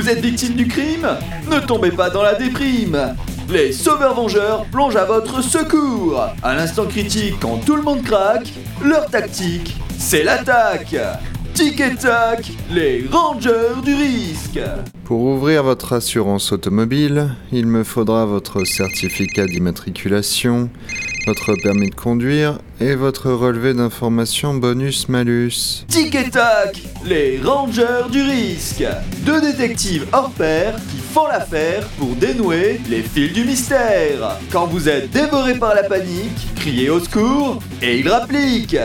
Vous êtes victime du crime Ne tombez pas dans la déprime. Les sauveurs vengeurs plongent à votre secours. À l'instant critique, quand tout le monde craque, leur tactique, c'est l'attaque. Tic et tac, les rangers du risque. Pour ouvrir votre assurance automobile, il me faudra votre certificat d'immatriculation, votre permis de conduire et votre relevé d'information bonus-malus. Tic et tac, les rangers du risque Deux détectives hors pair qui font l'affaire pour dénouer les fils du mystère Quand vous êtes dévoré par la panique, criez au secours et ils rappliquent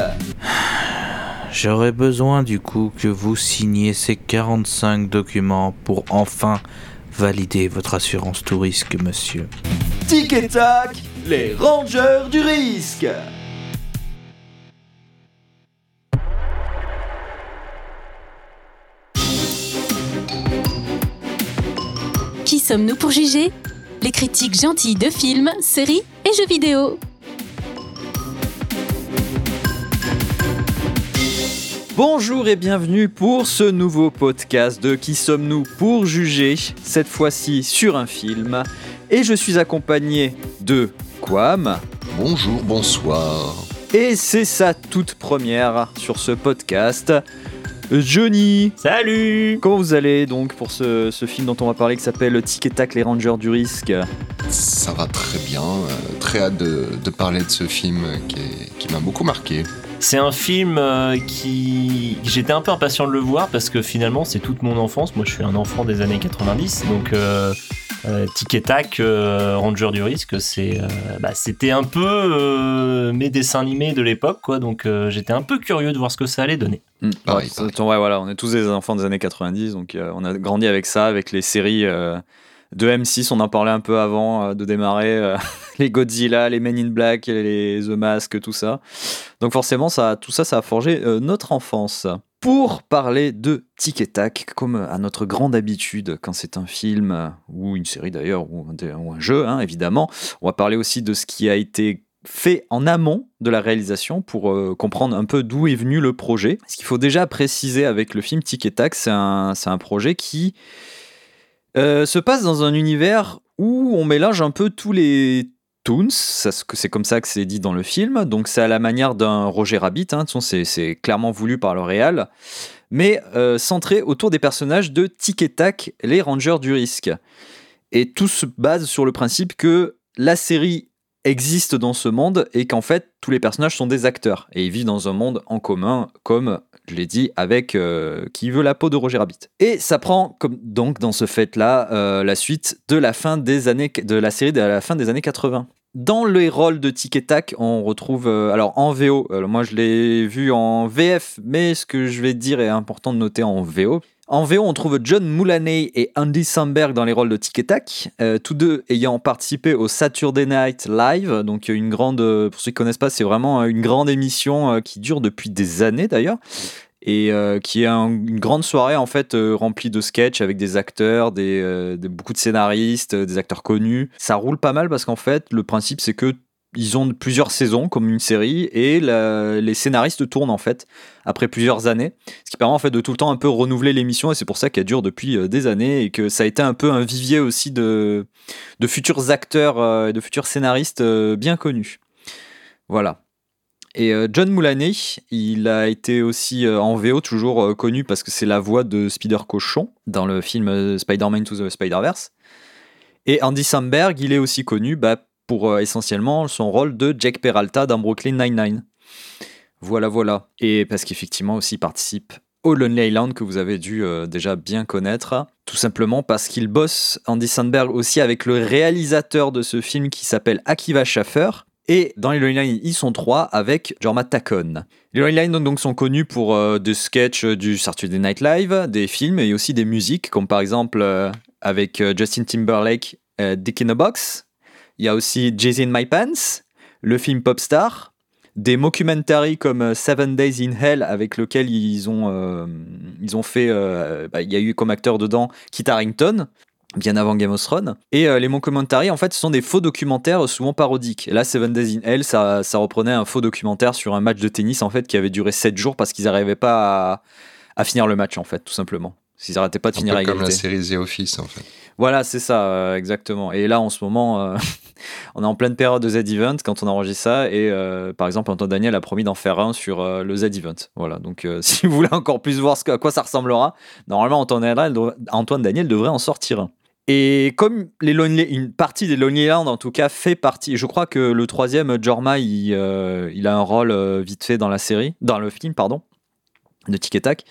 J'aurais besoin du coup que vous signiez ces 45 documents pour enfin valider votre assurance tout risque, monsieur. Tic et tac, les rangers du risque Qui sommes-nous pour juger? Les critiques gentilles de films, séries et jeux vidéo. Bonjour et bienvenue pour ce nouveau podcast de Qui sommes-nous pour juger, cette fois-ci sur un film. Et je suis accompagné de Quam, Bonjour, bonsoir. et c'est sa toute première sur ce podcast. Johnny Salut Comment vous allez donc pour ce, ce film dont on va parler qui s'appelle Tic et Tac les Rangers du risque? Ça va très bien. euh, très hâte de, de parler de ce film qui m'a beaucoup marqué. C'est un film euh, qui... J'étais un peu impatient de le voir parce que finalement c'est toute mon enfance. Moi je suis un enfant des années 90, donc euh, euh, Tic et Tac, euh, Ranger du risque, c'est, euh, bah, c'était un peu euh, mes dessins animés de l'époque, quoi. Donc euh, j'étais un peu curieux de voir ce que ça allait donner. Pareil, Ouais, ça- ouais, voilà, on est tous des enfants des années 90, donc euh, on a grandi avec ça, avec les séries euh, de M6, on en parlait un peu avant euh, de démarrer, euh, les Godzilla, les Men in Black, les The Mask, tout ça. Donc forcément, ça, tout ça, ça a forgé euh, notre enfance. Pour parler de Tic et Tac, comme à notre grande habitude quand c'est un film, euh, ou une série d'ailleurs, ou, un- jeu, hein, évidemment, on va parler aussi de ce qui a été fait en amont de la réalisation pour euh, comprendre un peu d'où est venu le projet. Ce qu'il faut déjà préciser avec le film Tic et Tac, c'est un, un projet qui se passe dans un univers où on mélange un peu tous les toons, c'est comme ça que c'est dit dans le film, donc c'est à la manière d'un Roger Rabbit, hein, c'est clairement voulu par le réal, mais euh, centré autour des personnages de Tic et Tac, les Rangers du risque. Et tout se base sur le principe que la série existe dans ce monde et qu'en fait tous les personnages sont des acteurs. Et ils vivent dans un monde en commun comme je l'ai dit avec euh, qui veut la peau de Roger Rabbit et ça prend comme donc dans ce fait là la suite de la fin des années de la série de la fin des années 80 dans les rôles de Tic et Tac, on retrouve euh, alors en VO. moi, je l'ai vu en VF, mais ce que je vais dire est important de noter en VO. En VO, on trouve John Mulaney et Andy Samberg dans les rôles de Tic et Tac, euh, tous deux ayant participé au Saturday Night Live. Donc une grande, euh, pour ceux qui connaissent pas, c'est vraiment euh, une grande émission euh, qui dure depuis des années d'ailleurs et euh, qui est un- une grande soirée en fait euh, remplie de sketchs avec des acteurs, des, euh, beaucoup de scénaristes, euh, des acteurs connus. Ça roule pas mal parce qu'en fait le principe c'est que ils ont plusieurs saisons comme une série et les scénaristes tournent en fait après plusieurs années, ce qui permet en fait de tout le temps un peu renouveler l'émission et c'est pour ça qu'elle dure depuis euh, des années et que ça a été un peu un vivier aussi de, futurs acteurs euh, et de futurs scénaristes euh, bien connus. Voilà. Et John Mulaney, il a été aussi en VO toujours connu parce que c'est la voix de Spider Cochon dans le film Spider-Man to the Spider-Verse. Et Andy Samberg, il est aussi connu bah, pour euh, essentiellement son rôle de Jack Peralta dans Brooklyn Nine-Nine. Voilà, voilà. Et parce qu'effectivement aussi il participe au Lonely Island que vous avez dû euh, déjà bien connaître. Tout simplement parce qu'il bosse, Andy Samberg, aussi avec le réalisateur de ce film qui s'appelle Akiva Schaffer. Et dans les Lonely Island, ils sont trois avec Jorma Tacon. Les Lonely Island donc sont connus pour euh, des sketchs du Saturday Night Live, des films et aussi des musiques, comme par exemple avec Justin Timberlake, Dick in a Box. Il y a aussi Jay in My Pants, le film Popstar, des mockumentaries comme euh, Seven Days in Hell avec lequel ils ont, euh, ils ont fait, euh, bah, il y a eu comme acteur dedans Kit Harington, bien avant Game of Thrones. Et euh, les mockumentaries, en fait, ce sont des faux documentaires souvent parodiques. Et là, Seven Days in Hell, ça, ça reprenait un faux documentaire sur un match de tennis, en fait, qui avait duré 7 jours parce qu'ils n'arrivaient pas à, à finir le match, en fait, tout simplement. Ils arrêtaient pas de Un finir peu à comme la série The Office, en fait. Voilà, c'est ça, euh, exactement. Et là, en ce moment, euh, on est en pleine période de Z-Event quand on enregistre ça. Et euh, par exemple, Antoine Daniel a promis d'en faire un sur le Z-Event. Voilà, donc si vous voulez encore plus voir ce à quoi ça ressemblera, normalement, Antoine Daniel, devrait- Antoine Daniel devrait en sortir un. Et comme les Lonely, une partie des Lonely Island, en tout cas, fait partie. Je crois que le troisième, Jorma, il, il a un rôle vite fait dans la série, dans le film, pardon, de Tic et Tac.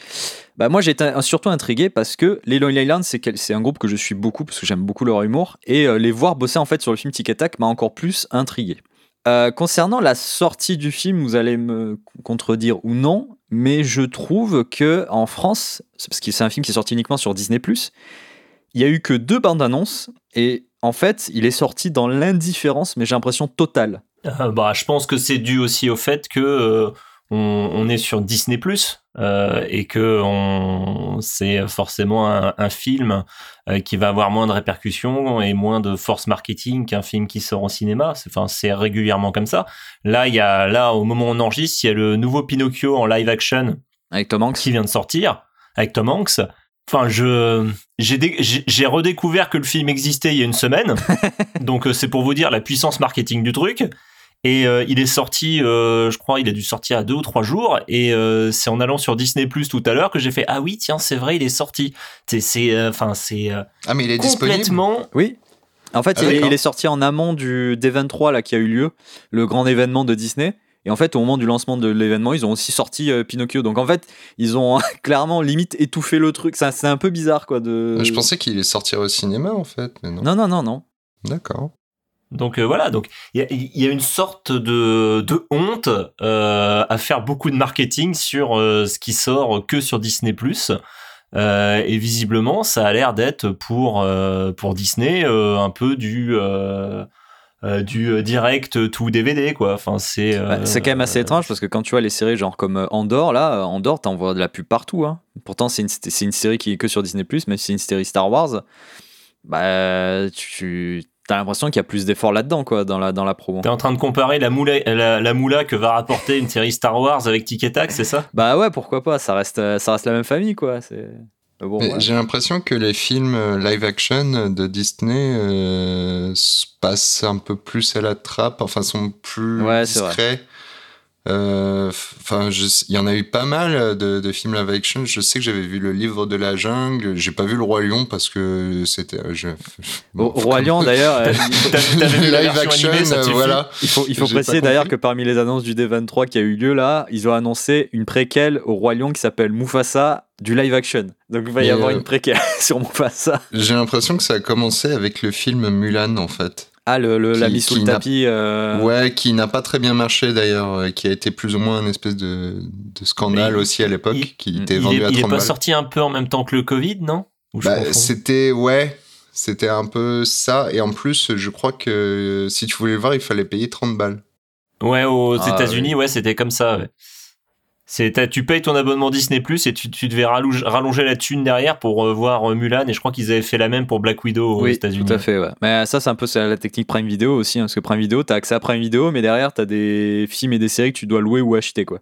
Bah moi j'étais surtout intrigué parce que les Lonely Island c'est un groupe que je suis beaucoup parce que j'aime beaucoup leur humour et euh, les voir bosser en fait sur le film Tic Tac m'a encore plus intrigué. Euh, concernant la sortie du film, vous allez me contredire ou non, mais je trouve que en France, parce que c'est un film qui est sorti uniquement sur Disney+, il y a eu que deux bandes annonces et en fait il est sorti dans l'indifférence mais j'ai l'impression totale. Euh, bah, je pense que c'est dû aussi au fait que euh, on est sur Disney euh, et que on, c'est forcément un, un film euh, qui va avoir moins de répercussions et moins de force marketing qu'un film qui sort au cinéma. C'est, enfin, c'est régulièrement comme ça. Là, il y a là au moment où on enregistre, il y a le nouveau Pinocchio en live action Avec Tom Hanks qui vient de sortir avec Tom Hanks. Enfin, je j'ai dé- j'ai j'ai redécouvert que le film existait il y a une semaine, donc euh, c'est pour vous dire la puissance marketing du truc. Et euh, il est sorti, euh, je crois, il a dû sortir à deux ou trois jours. Et euh, c'est en allant sur Disney Plus tout à l'heure que j'ai fait ah oui tiens c'est vrai il est sorti. C'est c'est euh, enfin c'est euh, Ah, mais il est disponible complètement Oui. En fait, Ah, il, est, d'accord. il est sorti en amont du D23 là, qui a eu lieu, le grand événement de Disney. Et en fait, au moment du lancement de l'événement, ils ont aussi sorti euh, Pinocchio. Donc en fait, ils ont clairement limite étouffé le truc. C'est un peu bizarre quoi. De... Je pensais qu'il est sorti au cinéma, en fait, mais non. Non, non, non, non. D'accord. Donc euh, voilà, donc il y a, il y a une sorte de, de honte euh, à faire beaucoup de marketing sur euh, ce qui sort que sur Disney+. Et visiblement, ça a l'air d'être pour pour Disney un peu du du direct to DVD quoi. Enfin c'est Bah, c'est quand même assez étrange parce que quand tu vois les séries genre comme Andorre, là, Andorre, t'en vois de la pub partout. Hein. Pourtant, c'est une, c'est une série qui est que sur Disney, même si c'est une série Star Wars. Bah, tu as l'impression qu'il y a plus d'efforts là-dedans, quoi, dans la, dans la promo. T'es en train de comparer la moula, la, la moula que va rapporter une série Star Wars avec Tic et Tac, c'est ça? Bah ouais, pourquoi pas, ça reste, ça reste la même famille, quoi. C'est... Bon, ouais. J'ai l'impression que les films euh, live action de Disney euh, se passent un peu plus à la trappe, enfin sont plus Ouais, c'est vrai. discrets. Euh, Enfin, il y en a eu pas mal de, de films live action. Je sais que j'avais vu le livre de la jungle. J'ai pas vu le roi lion parce que c'était. euh, Je... Au Roi Lion, d'ailleurs, euh, la live action, animée, ça te euh, suffit voilà. il faut, il préciser d'ailleurs que parmi les annonces du D23 qui a eu lieu là, ils ont annoncé une préquelle au Roi Lion qui s'appelle Mufasa du live action. Donc il va y avoir euh, une préquelle sur Mufasa. J'ai l'impression que ça a commencé avec le film Mulan en fait. Ah, le, le- la mise sous le tapis. euh, Ouais, qui n'a pas très bien marché d'ailleurs, qui a été plus ou moins un espèce de, de scandale aussi à l'époque, il- qui était il vendu est, à il est 30 pas sorti un peu en même temps que le Covid, non? Bah, c'était ouais, c'était un peu ça et en plus, je crois que si tu voulais le voir, il fallait payer 30 balles. Ouais, aux Ah, États-Unis, ouais, c'était comme ça. ouais. C'est, tu payes ton abonnement Disney Plus et tu, tu devais rallonge- rallonger la thune derrière pour euh, voir euh, Mulan. Et je crois qu'ils avaient fait la même pour Black Widow aux Oui, États-Unis. tout à fait. Ouais. Mais ça, c'est un peu la technique Prime Video aussi, hein, parce que Prime Video, t'as accès à Prime Video, mais derrière, t'as des films et des séries que tu dois louer ou acheter, quoi.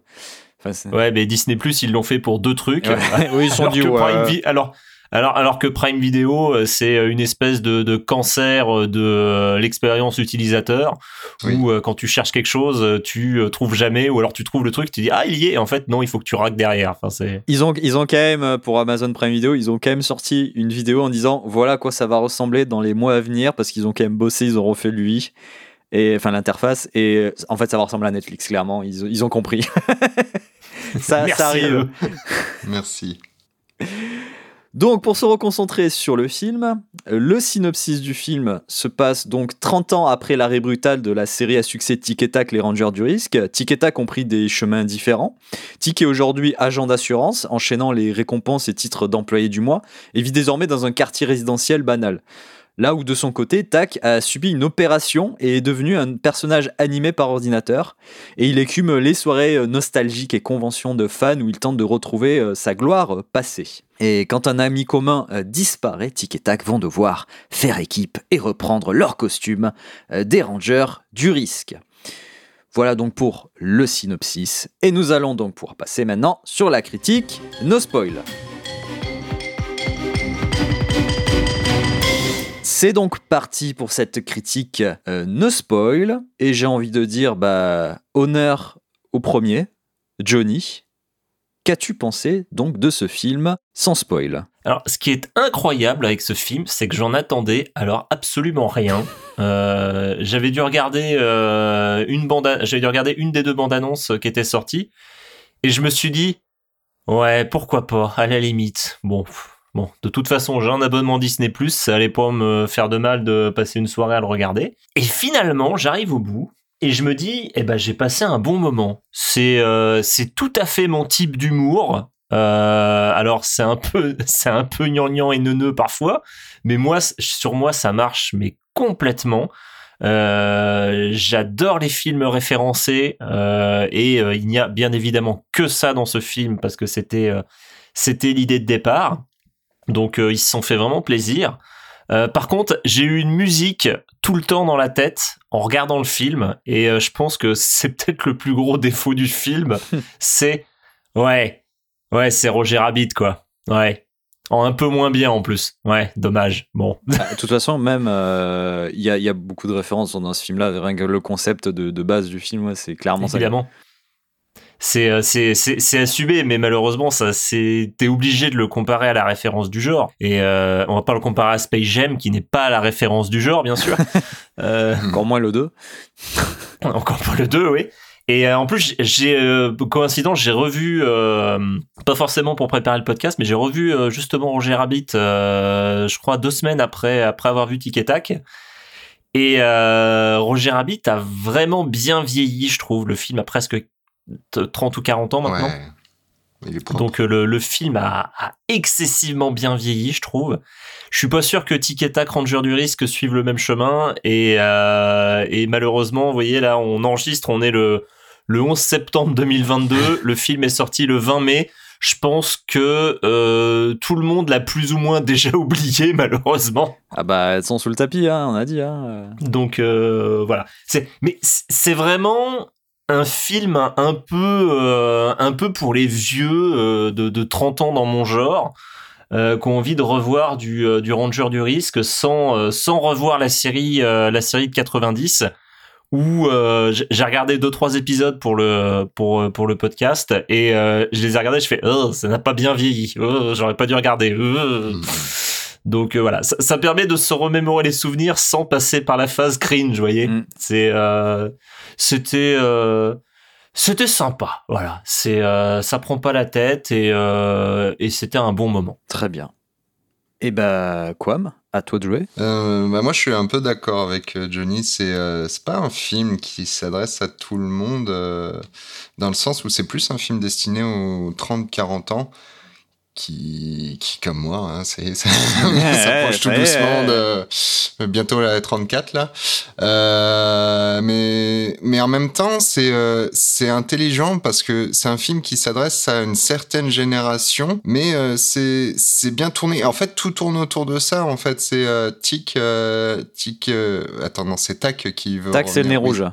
Enfin, Ouais, mais Disney Plus, ils l'ont fait pour deux trucs. Ouais. oui, ils sont alors, que ouais. Prime alors, alors, alors que Prime Video, euh, c'est une espèce de, de cancer euh, de euh, l'expérience utilisateur, Oui. où euh, quand tu cherches quelque chose, euh, tu euh, trouves jamais, ou alors tu trouves le truc, tu dis ah il y est, et en fait non, il faut que tu raques derrière. Enfin c'est Ils ont, ils ont quand même, euh, pour Amazon Prime Video, ils ont quand même sorti une vidéo en disant voilà à quoi ça va ressembler dans les mois à venir, parce qu'ils ont quand même bossé, ils ont refait lui, et, enfin l'interface, et euh, en fait ça va ressembler à Netflix, clairement, ils, ils ont compris. ça, Merci ça arrive. Merci. Donc, pour se reconcentrer sur le film, le synopsis du film se passe donc 30 ans après l'arrêt brutal de la série à succès Tic et Tac, les Rangers du risque. Tic et Tac ont pris des chemins différents. Tic est aujourd'hui agent d'assurance, enchaînant les récompenses et titres d'employé du mois, et vit désormais dans un quartier résidentiel banal. Là où de son côté, Tac a subi une opération et est devenu un personnage animé par ordinateur. Et il écume les soirées euh, nostalgiques et conventions de fans où il tente de retrouver euh, sa gloire euh, passée. Et quand un ami commun disparaît, Tic et Tac vont devoir faire équipe et reprendre leur costume des rangers du risque. Voilà donc pour le synopsis. Et nous allons donc pouvoir passer maintenant sur la critique, no spoil. C'est donc parti pour cette critique euh, no spoil. Et j'ai envie de dire, bah, honneur au premier, Johnny. Qu'as-tu pensé donc de ce film sans spoil? Alors, ce qui est incroyable avec ce film, c'est que j'en attendais alors absolument rien. Euh, j'avais dû regarder euh, une bande, j'avais dû regarder une des deux bandes annonces qui étaient sorties, et je me suis dit, ouais, pourquoi pas, à la limite. Bon, bon, de toute façon, j'ai un abonnement Disney+, ça allait pas me faire de mal de passer une soirée à le regarder. Et finalement, j'arrive au bout, et je me dis, eh ben, j'ai passé un bon moment. C'est euh, c'est tout à fait mon type d'humour. Euh, alors c'est un peu c'est un peu gnangnan et neuneux parfois, mais moi sur moi ça marche mais complètement. Euh, J'adore les films référencés et il n'y a bien évidemment que ça dans ce film parce que c'était c'était l'idée de départ. Donc ils se sont fait vraiment plaisir. par contre, j'ai eu une musique tout le temps dans la tête en regardant le film et je pense que c'est peut-être le plus gros défaut du film, c'est ouais ouais c'est Roger Rabbit quoi. Ouais en un peu moins bien en plus. Ouais, dommage. Bon. Bah, de toute façon, même, il euh, y, a, y, a, beaucoup de références dans ce film-là. Rien que le concept de, de base du film, ouais, c'est clairement Évidemment. ça. C'est, c'est, assumé, mais malheureusement, ça, c'est, t'es obligé de le comparer à la référence du genre. Et euh, on va pas le comparer à Space Jam, qui n'est pas la référence du genre, bien sûr. euh, Encore moins le 2. Encore pas le 2, oui. Et euh, en plus, j'ai euh, coïncidence, j'ai revu, euh, pas forcément pour préparer le podcast, mais j'ai revu euh, justement Roger Rabbit, euh, je crois deux semaines après après avoir vu Tic et Tac. Et Roger Rabbit a vraiment bien vieilli, je trouve. Le film a presque 30 ou 40 ans maintenant. Ouais. Donc le, le film a, a, excessivement bien vieilli, je trouve. Je suis pas sûr que Tic et Tac, Ranger du risque suivent le même chemin et, euh, et malheureusement, vous voyez là, on enregistre, on est le le 11 septembre 2022. le film est sorti le 20 mai. Je pense que euh, tout le monde l'a plus ou moins déjà oublié, malheureusement. Ah bah, elles sont sous le tapis, hein, on a dit. Hein. Donc euh, voilà. C'est, mais c'est vraiment un film un peu, euh, un peu pour les vieux euh, de, de 30 ans dans mon genre. Euh, qui ont envie de revoir du, du Ranger du risque sans, sans revoir la série, la série de 90 où euh, j'ai regardé deux trois épisodes pour le pour pour le podcast et euh, je les ai regardés je fais oh, ça n'a pas bien vieilli oh, j'aurais pas dû regarder oh. donc euh, voilà ça, ça, permet de se remémorer les souvenirs sans passer par la phase cringe vous voyez mm. c'est euh, c'était euh, c'était sympa voilà. C'est ça prend pas la tête et et c'était un bon moment. Très bien. Et bah Quam à toi de jouer. Euh, bah Moi, je suis un peu d'accord avec Johnny. C'est euh, pas un film qui s'adresse à tout le monde, euh, dans le sens où c'est plus un film destiné aux 30-40 ans qui, qui comme moi, hein, c'est, ça, s'approche tout doucement de bientôt la 34 là. Euh, mais mais en même temps, c'est euh, c'est intelligent parce que c'est un film qui s'adresse à une certaine génération, mais euh, c'est c'est bien tourné. En fait, tout tourne autour de ça. En fait, c'est euh, Tic Tic. attends, non, c'est Tac qui veut. Tac, c'est le nez rouge.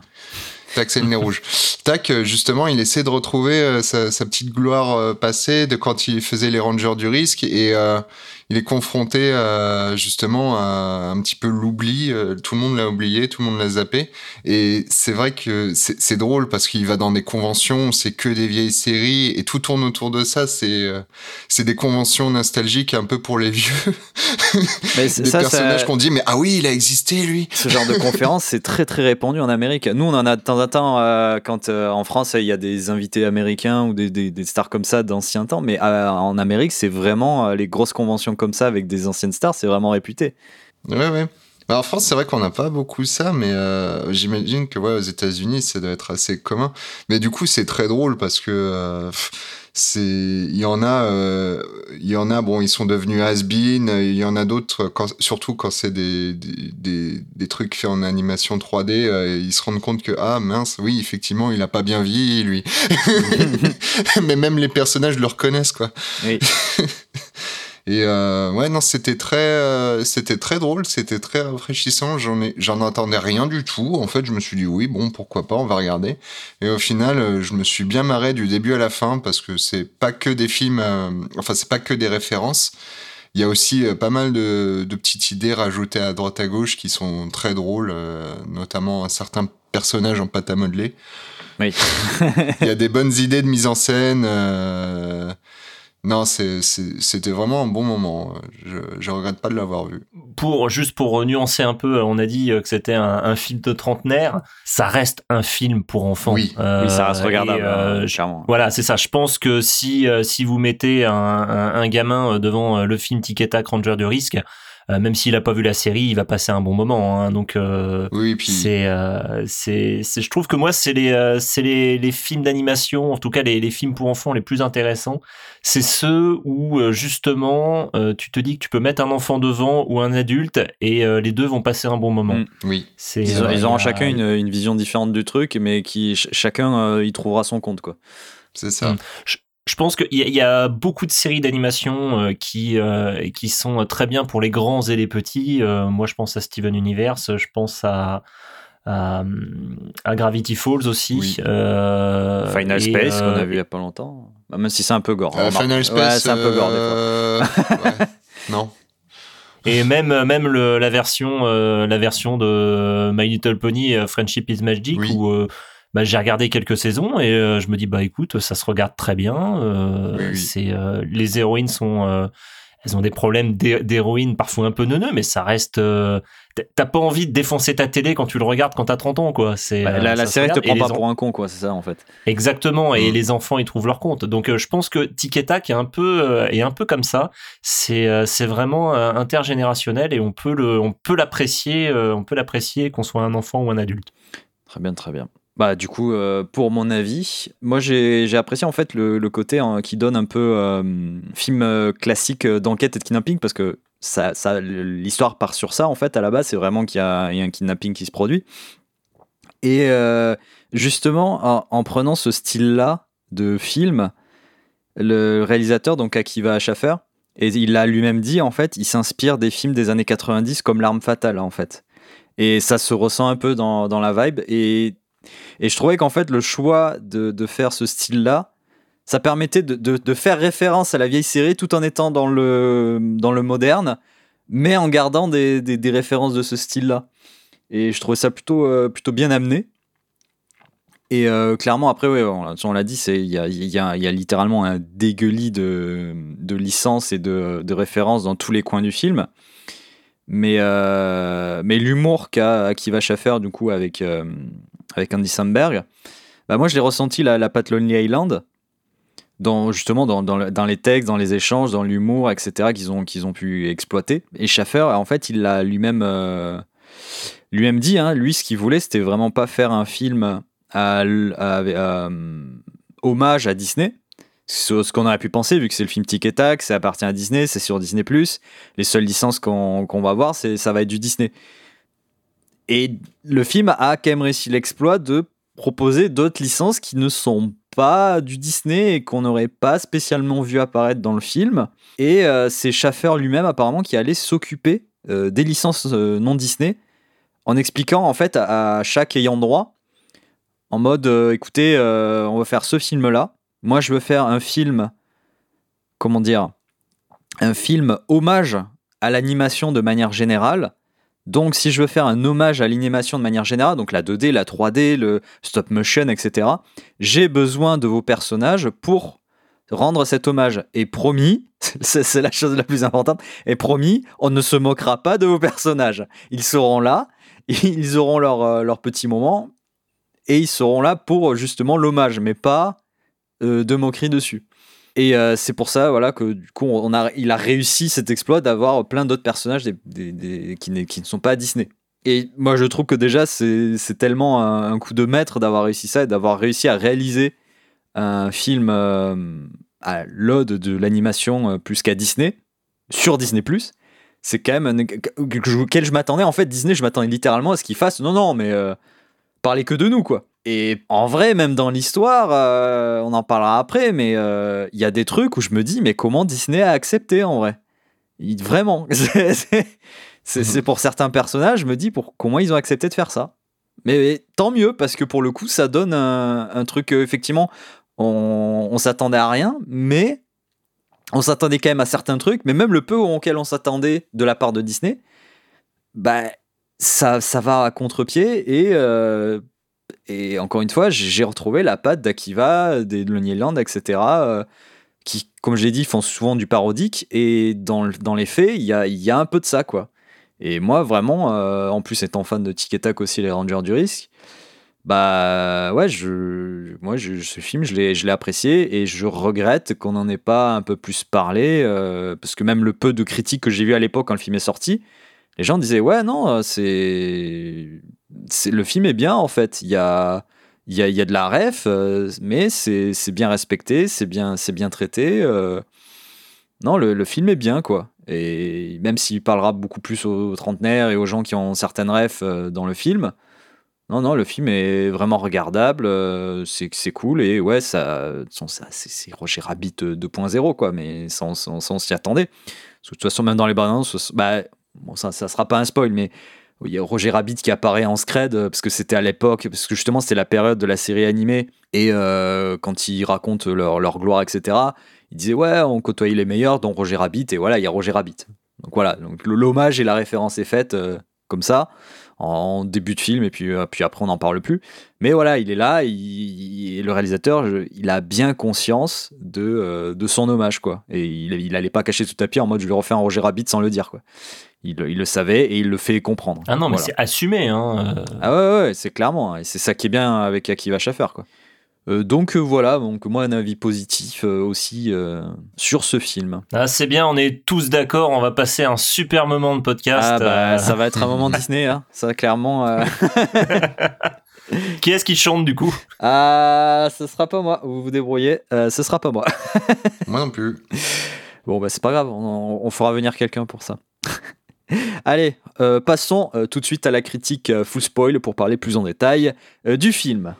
Tac, c'est le nez rouge. Tac, justement, il essaie de retrouver euh, sa, sa, petite gloire euh, passée de quand il faisait les Rangers du risque et euh, il est confronté euh, justement à un petit peu l'oubli. tout le monde l'a oublié, tout le monde l'a zappé. Et c'est vrai que c'est drôle parce qu'il va dans des conventions, c'est que des vieilles séries et tout tourne autour de ça. C'est c'est des conventions nostalgiques un peu pour les vieux. Mais des ça, personnages ça... qu'on dit mais ah oui, il a existé lui. Ce genre de conférence, c'est très très répandu en Amérique. Nous, on en a de temps en temps euh, quand euh, en France il y a des invités américains ou des, des, des stars comme ça d'anciens temps, mais euh, en Amérique c'est vraiment les grosses conventions comme ça avec des anciennes stars, c'est vraiment réputé. Ouais ouais. Bah en France, c'est vrai qu'on n'a pas beaucoup ça, mais euh, j'imagine que ouais, aux États-Unis, ça doit être assez commun. Mais du coup, c'est très drôle parce que euh, c'est, il y en a, euh, il y en a. Bon, ils sont devenus has-been. Il y en a d'autres, quand, surtout quand c'est des, des, des, des, trucs faits en animation 3D, euh, ils se rendent compte que ah mince, oui, effectivement, il a pas bien vieilli lui. mais même les personnages le reconnaissent quoi. Oui. Et euh, ouais, non, c'était très, euh, c'était très drôle, c'était très rafraîchissant. J'en ai, j'en entendais rien du tout. En fait, je me suis dit oui, bon, pourquoi pas, on va regarder. Et au final, euh, je me suis bien marré du début à la fin parce que c'est pas que des films, euh, enfin, c'est pas que des références. Il y a aussi euh, pas mal de, de petites idées rajoutées à droite à gauche qui sont très drôles, euh, notamment un certain personnage en pâte à modeler. Oui. Il y a des bonnes idées de mise en scène. euh, Non, c'était vraiment un bon moment. Je, je regrette pas de l'avoir vu. Pour, juste pour nuancer un peu, on a dit que c'était un, un film de trentenaire. Ça reste un film pour enfants. Oui. Euh, oui, ça reste regardable, euh, euh, clairement. Voilà, c'est ça. Je pense que si euh, si vous mettez un, un, un gamin euh, devant le film Tic et Tac Ranger de risque, euh, même s'il a pas vu la série, il va passer un bon moment. hein. donc euh, Oui, puis c'est euh, c'est c'est- je trouve que moi c'est les euh, c'est les, les films d'animation, en tout cas les, les films pour enfants les plus intéressants. C'est ceux où euh, justement euh, tu te dis que tu peux mettre un enfant devant ou un adulte et euh, les deux vont passer un bon moment. Mm. oui. Ils, ont- euh, ils auront a- chacun une, une vision différente du truc, mais qui ch- chacun euh, y trouvera son compte, quoi. C'est ça. Mm. Je pense qu'il y, a- il y a beaucoup de séries d'animation euh, qui, euh, qui sont très bien pour les grands et les petits. Euh, moi, je pense à Steven Universe, je pense à, à, à Gravity Falls aussi. Oui. Euh, Final et, Space, euh, qu'on a vu il y a pas longtemps. Bah, même si c'est un peu gore. Euh, remarque. Final Ouais, Space. c'est un peu gore, des fois. euh, ouais. Non. Et même, même le- la, version, euh, la version de My Little Pony, euh, Friendship is Magic, Oui. où euh, bah, j'ai regardé quelques saisons et euh, je me dis, bah écoute, ça se regarde très bien. euh, Oui, oui. c'est, euh, les héroïnes sont. elles ont des problèmes d'hé- d'héroïne parfois un peu neuneux, mais ça reste. euh, t'as- pas envie de défoncer ta télé quand tu le regardes quand t'as 30 ans, quoi. C'est, Bah, la, la série te prend pas en- pour un con, quoi, c'est ça, en fait. Exactement, et Mm. les enfants ils trouvent leur compte. Donc euh, je pense que et Tac est un peu euh, est un peu comme ça. C'est c'est vraiment intergénérationnel et on peut le on peut l'apprécier on peut l'apprécier qu'on soit un enfant ou un adulte. Très bien, très bien. Bah, du coup, euh, pour mon avis, moi j'ai apprécié en fait le, côté hein, qui donne un peu euh, film euh, classique euh, d'enquête et de kidnapping parce que ça, ça, l'histoire part sur ça en fait à la base, c'est vraiment qu'il y, y a un kidnapping qui se produit. Et justement, en, en prenant ce style-là de film, le réalisateur, donc Akiva Schaffer, et il l'a lui-même dit, en fait, il s'inspire des films des années 90 comme L'arme fatale, en fait. Et ça se ressent un peu dans, dans la vibe. Et, et je trouvais qu'en fait, le choix de, faire ce style-là, ça permettait de, faire référence à la vieille série tout en étant dans le, moderne, mais en gardant des, références de ce style-là. Et je trouvais ça plutôt, euh, bien amené. Et euh, clairement, après, ouais, on, l'a dit, il y a, littéralement un dégueulis de, licences et de, de références dans tous les coins du film. Mais, euh, mais l'humour qu'a Akiva Schaffer, du coup, avec, euh, avec Andy Samberg, bah moi, je l'ai ressenti la, la Lonely Island, justement dans, dans, le- dans les textes, dans les échanges, dans l'humour, etc., qu'ils ont, pu exploiter. Et Schaffer, en fait, il l'a lui-même euh, lui-même dit, hein, lui, ce qu'il voulait, c'était vraiment pas faire un film euh, hommage à Disney. Ce qu'on aurait pu penser, vu que c'est le film Tic et Tac, ça appartient à Disney, c'est sur Disney+. Les seules licences qu'on va voir, ça va être du Disney. Et le film a quand même réussi l'exploit de proposer d'autres licences qui ne sont pas du Disney et qu'on n'aurait pas spécialement vu apparaître dans le film. Et euh, c'est Schaffer lui-même apparemment qui allait s'occuper euh, des licences euh, non Disney en expliquant en fait à, à chaque ayant droit en mode écoutez on va faire ce film là moi je veux faire un film comment dire un film hommage à l'animation de manière générale donc si je veux faire un hommage à l'animation de manière générale donc la 2D la 3D le stop motion etc j'ai besoin de vos personnages pour rendre cet hommage et promis c'est la chose la plus importante et promis on ne se moquera pas de vos personnages ils seront là ils auront leur, euh, leur petit moment et ils seront là pour justement l'hommage, mais pas euh, de moquerie dessus. Et euh, c'est pour ça voilà, que du coup, on a, il a réussi cet exploit d'avoir plein d'autres personnages qui, ne sont pas à Disney. Et moi, je trouve que déjà, c'est tellement un, un coup de maître d'avoir réussi ça et d'avoir réussi à réaliser un film euh, à l'ode de l'animation euh, plus qu'à Disney, sur Disney c'est quand même un, auquel je m'attendais. En fait, Disney, je m'attendais littéralement à ce qu'il fasse. Non, non, mais euh, parlez que de nous, quoi. Et en vrai, même dans l'histoire, euh, on en parlera après, mais euh, il y a des trucs où je me dis, mais comment Disney a accepté en vrai? Vraiment. C'est- pour certains personnages, je me dis, pour, comment ils ont accepté de faire ça? Mais, tant mieux, parce que pour le coup, ça donne un, un truc, euh, effectivement, on, on s'attendait à rien, mais on s'attendait quand même à certains trucs, mais même le peu auquel on s'attendait de la part de Disney, bah, ça, ça va à contre-pied et, euh, et encore une fois, j'ai retrouvé la patte d'Akiva, des Lonely Land, etc., euh, qui, comme je l'ai dit, font souvent du parodique et dans, le- dans les faits, il y a, un peu de ça, quoi. Et moi, vraiment, euh, en plus étant fan de Tic et aussi, les Rangers du risque, bah ouais, moi, ce film, je l'ai apprécié et je regrette qu'on n'en ait pas un peu plus parlé, euh, parce que même le peu de critiques que j'ai vu à l'époque quand le film est sorti, les gens disaient ouais, non, c'est. Le film est bien en fait. Il y a. Y a, y a de la ref, euh, mais c'est bien respecté, c'est bien, bien traité. euh. Non, le, le film est bien, quoi. Et même s'il parlera beaucoup plus aux trentenaires et aux gens qui ont certaines refs euh, dans le film, non, non, le film est vraiment regardable, c'est cool, et ouais, ça, ça c'est Roger Rabbit euh, 2.0, quoi, mais sans, s'y attendait. Parce de toute façon, même dans les bandes annonces, bah, bon, ça, ça sera pas un spoil, mais il y a Roger Rabbit qui apparaît en scred, euh, parce que c'était à l'époque, parce que justement, c'était la période de la série animée, et euh, quand ils racontent leur, gloire, etc., ils disaient, ouais, on côtoyait les meilleurs, dont Roger Rabbit, et voilà, il y a Roger Rabbit. Donc voilà, l'hommage et la référence est faite euh, comme ça en début de film et puis, euh, puis après on n'en parle plus. Mais voilà, il est là, il, le réalisateur, je- il a bien conscience de, euh, de son hommage quoi. Et il, il allait pas cacher sous tapis en mode je vais refaire un Roger Rabbit sans le dire quoi. Il, il le savait et il le fait comprendre. Ah non, mais Voilà. c'est assumé. Hein. euh. Ah ouais, ouais, c'est clairement. Et c'est ça qui est bien avec Akiva Schaffer, quoi. Euh, donc euh, voilà, donc moi un avis positif euh, aussi euh, sur ce film. Ah, c'est bien, on est tous d'accord. On va passer un super moment de podcast. Ah bah euh. ça va être un moment Disney, hein. ça clairement. euh, Qui est-ce qui chante du coup? Ah, ce sera pas moi. Vous vous débrouillez. Euh, ce sera pas moi. Moi non plus. Bon bah c'est pas grave, on, on fera venir quelqu'un pour ça. Allez, euh, passons euh, tout de suite à la critique euh, full spoil pour parler plus en détail euh, du film.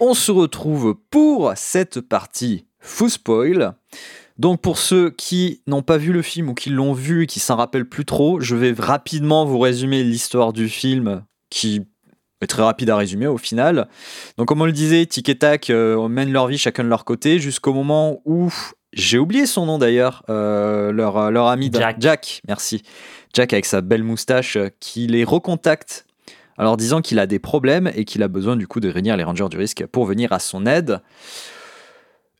On se retrouve pour cette partie full spoil. Donc pour ceux qui n'ont pas vu le film ou qui l'ont vu et qui s'en rappellent plus trop, je vais rapidement vous résumer l'histoire du film qui est très rapide à résumer au final. Donc comme on le disait, Tic et Tac euh, mènent leur vie chacun de leur côté jusqu'au moment où j'ai oublié son nom d'ailleurs, euh, leur, leur ami de- Jack. merci. Jack avec sa belle moustache euh, qui les recontacte alors disant qu'il a des problèmes et qu'il a besoin du coup de réunir les Rangers du risque pour venir à son aide.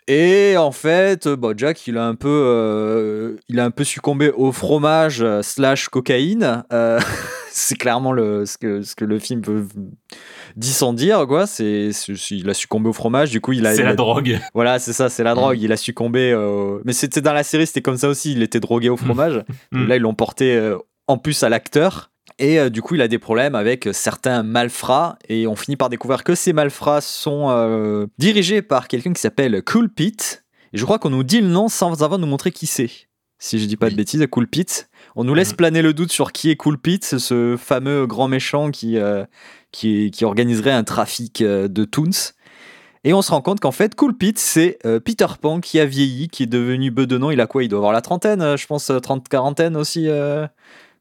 Et en fait, euh, bah, Jack, il a un peu, euh, il a un peu succombé au fromage euh, slash cocaïne. Euh, c'est clairement le, ce, que, ce que le film veut- dit sans dire, quoi. C'est, il a succombé au fromage. Du coup, il a. C'est la a- drogue. Voilà, c'est ça, c'est la drogue. Il a succombé. Mais c'était dans la série, c'était comme ça aussi. Il était drogué au fromage. Mm. Et là, ils l'ont porté en plus à l'acteur. Et euh, du coup, il a des problèmes avec certains malfrats. Et on finit par découvrir que ces malfrats sont euh, dirigés par quelqu'un qui s'appelle Cool Pete. Et je crois qu'on nous dit le nom sans avant nous montrer qui c'est. Si je dis pas de bêtises, Cool Pete. On nous laisse Mhm. planer le doute sur qui est Cool Pete, ce fameux grand méchant qui, euh, qui, qui organiserait un trafic de Toons. Et on se rend compte qu'en fait, Cool Pete, c'est Peter Pan qui a vieilli, qui est devenu bedonnant. Il a quoi? Il doit avoir la trentaine, je pense, 30-quarantaine aussi, euh,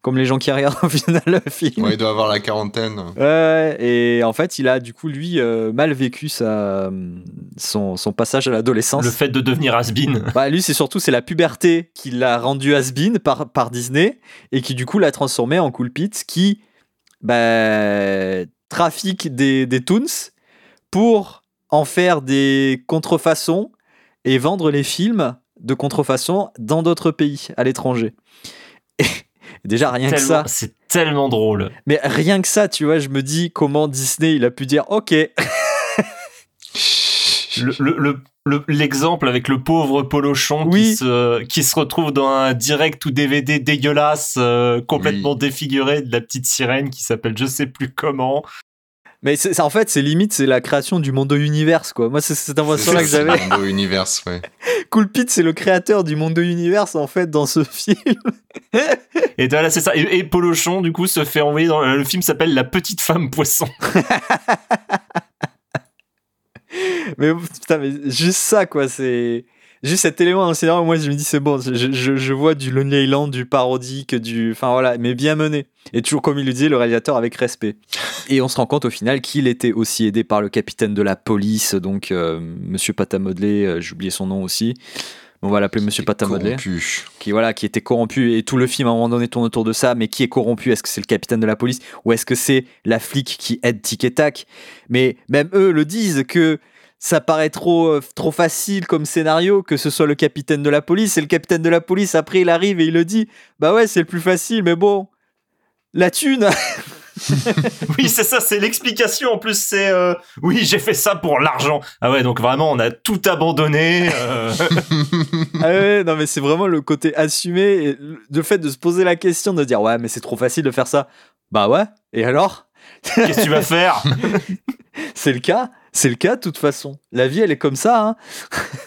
comme les gens qui regardent au final le film. Ouais, il doit avoir la quarantaine. Ouais, et en fait, il a du coup, lui, euh, mal vécu sa, son, son passage à l'adolescence. Le fait de devenir has-been. Bah, lui, c'est surtout c'est la puberté qui l'a rendu has-been par, par Disney et qui du coup l'a transformé en Cool Pete qui bah, trafique des, des toons pour en faire des contrefaçons et vendre les films de contrefaçon dans d'autres pays, à l'étranger. Et déjà, rien que ça, C'est tellement drôle. mais rien que ça, tu vois, je me dis comment Disney il a pu dire ok, Le- le- le- le- L'exemple avec le pauvre Polochon Oui. qui, se, qui se retrouve dans un direct ou DVD dégueulasse, euh, complètement défiguré de la petite sirène qui s'appelle je sais plus comment. Mais c'est, c'est- en fait c'est limite c'est la création du Mondo Universe quoi. Moi c'est cette impression là que j'avais. Mondo Universe, ouais. Cool Pete, c'est le créateur du Mondo Universe en fait dans ce film. Et voilà, c'est ça. Et, et Polochon, du coup, se fait envoyer dans. Le film s'appelle La petite femme poisson. mais putain, mais juste ça quoi, c'est juste cet élément dans le scénario, moi je me dis c'est bon, je, je- je vois du Lonely Island, du parodique, du. Enfin voilà, mais bien mené. Et toujours comme il le disait, le réalisateur avec respect. Et on se rend compte au final qu'il était aussi aidé par le capitaine de la police, donc euh, Monsieur Patamodley, euh, j'ai oublié son nom aussi. On va l'appeler Monsieur Patamodley qui voilà qui était corrompu et tout le film à un moment donné tourne autour de ça mais qui est corrompu? Est-ce que c'est le capitaine de la police? Ou est-ce que c'est la flic qui aide Tic et Tac? Mais même eux le disent que ça paraît trop euh, trop facile comme scénario que ce soit le capitaine de la police et le capitaine de la police après il arrive et il le dit bah ouais c'est le plus facile mais bon la thune Oui, c'est ça, c'est l'explication. En plus, c'est euh, oui, j'ai fait ça pour l'argent. Ah ouais, donc vraiment, on a tout abandonné. euh. ah ouais, non mais c'est vraiment le côté assumé et le fait de se poser la question de dire ouais mais c'est trop facile de faire ça bah ouais et alors? Qu'est-ce que tu vas faire? C'est le cas, c'est le cas de toute façon. La vie, elle est comme ça. Hein.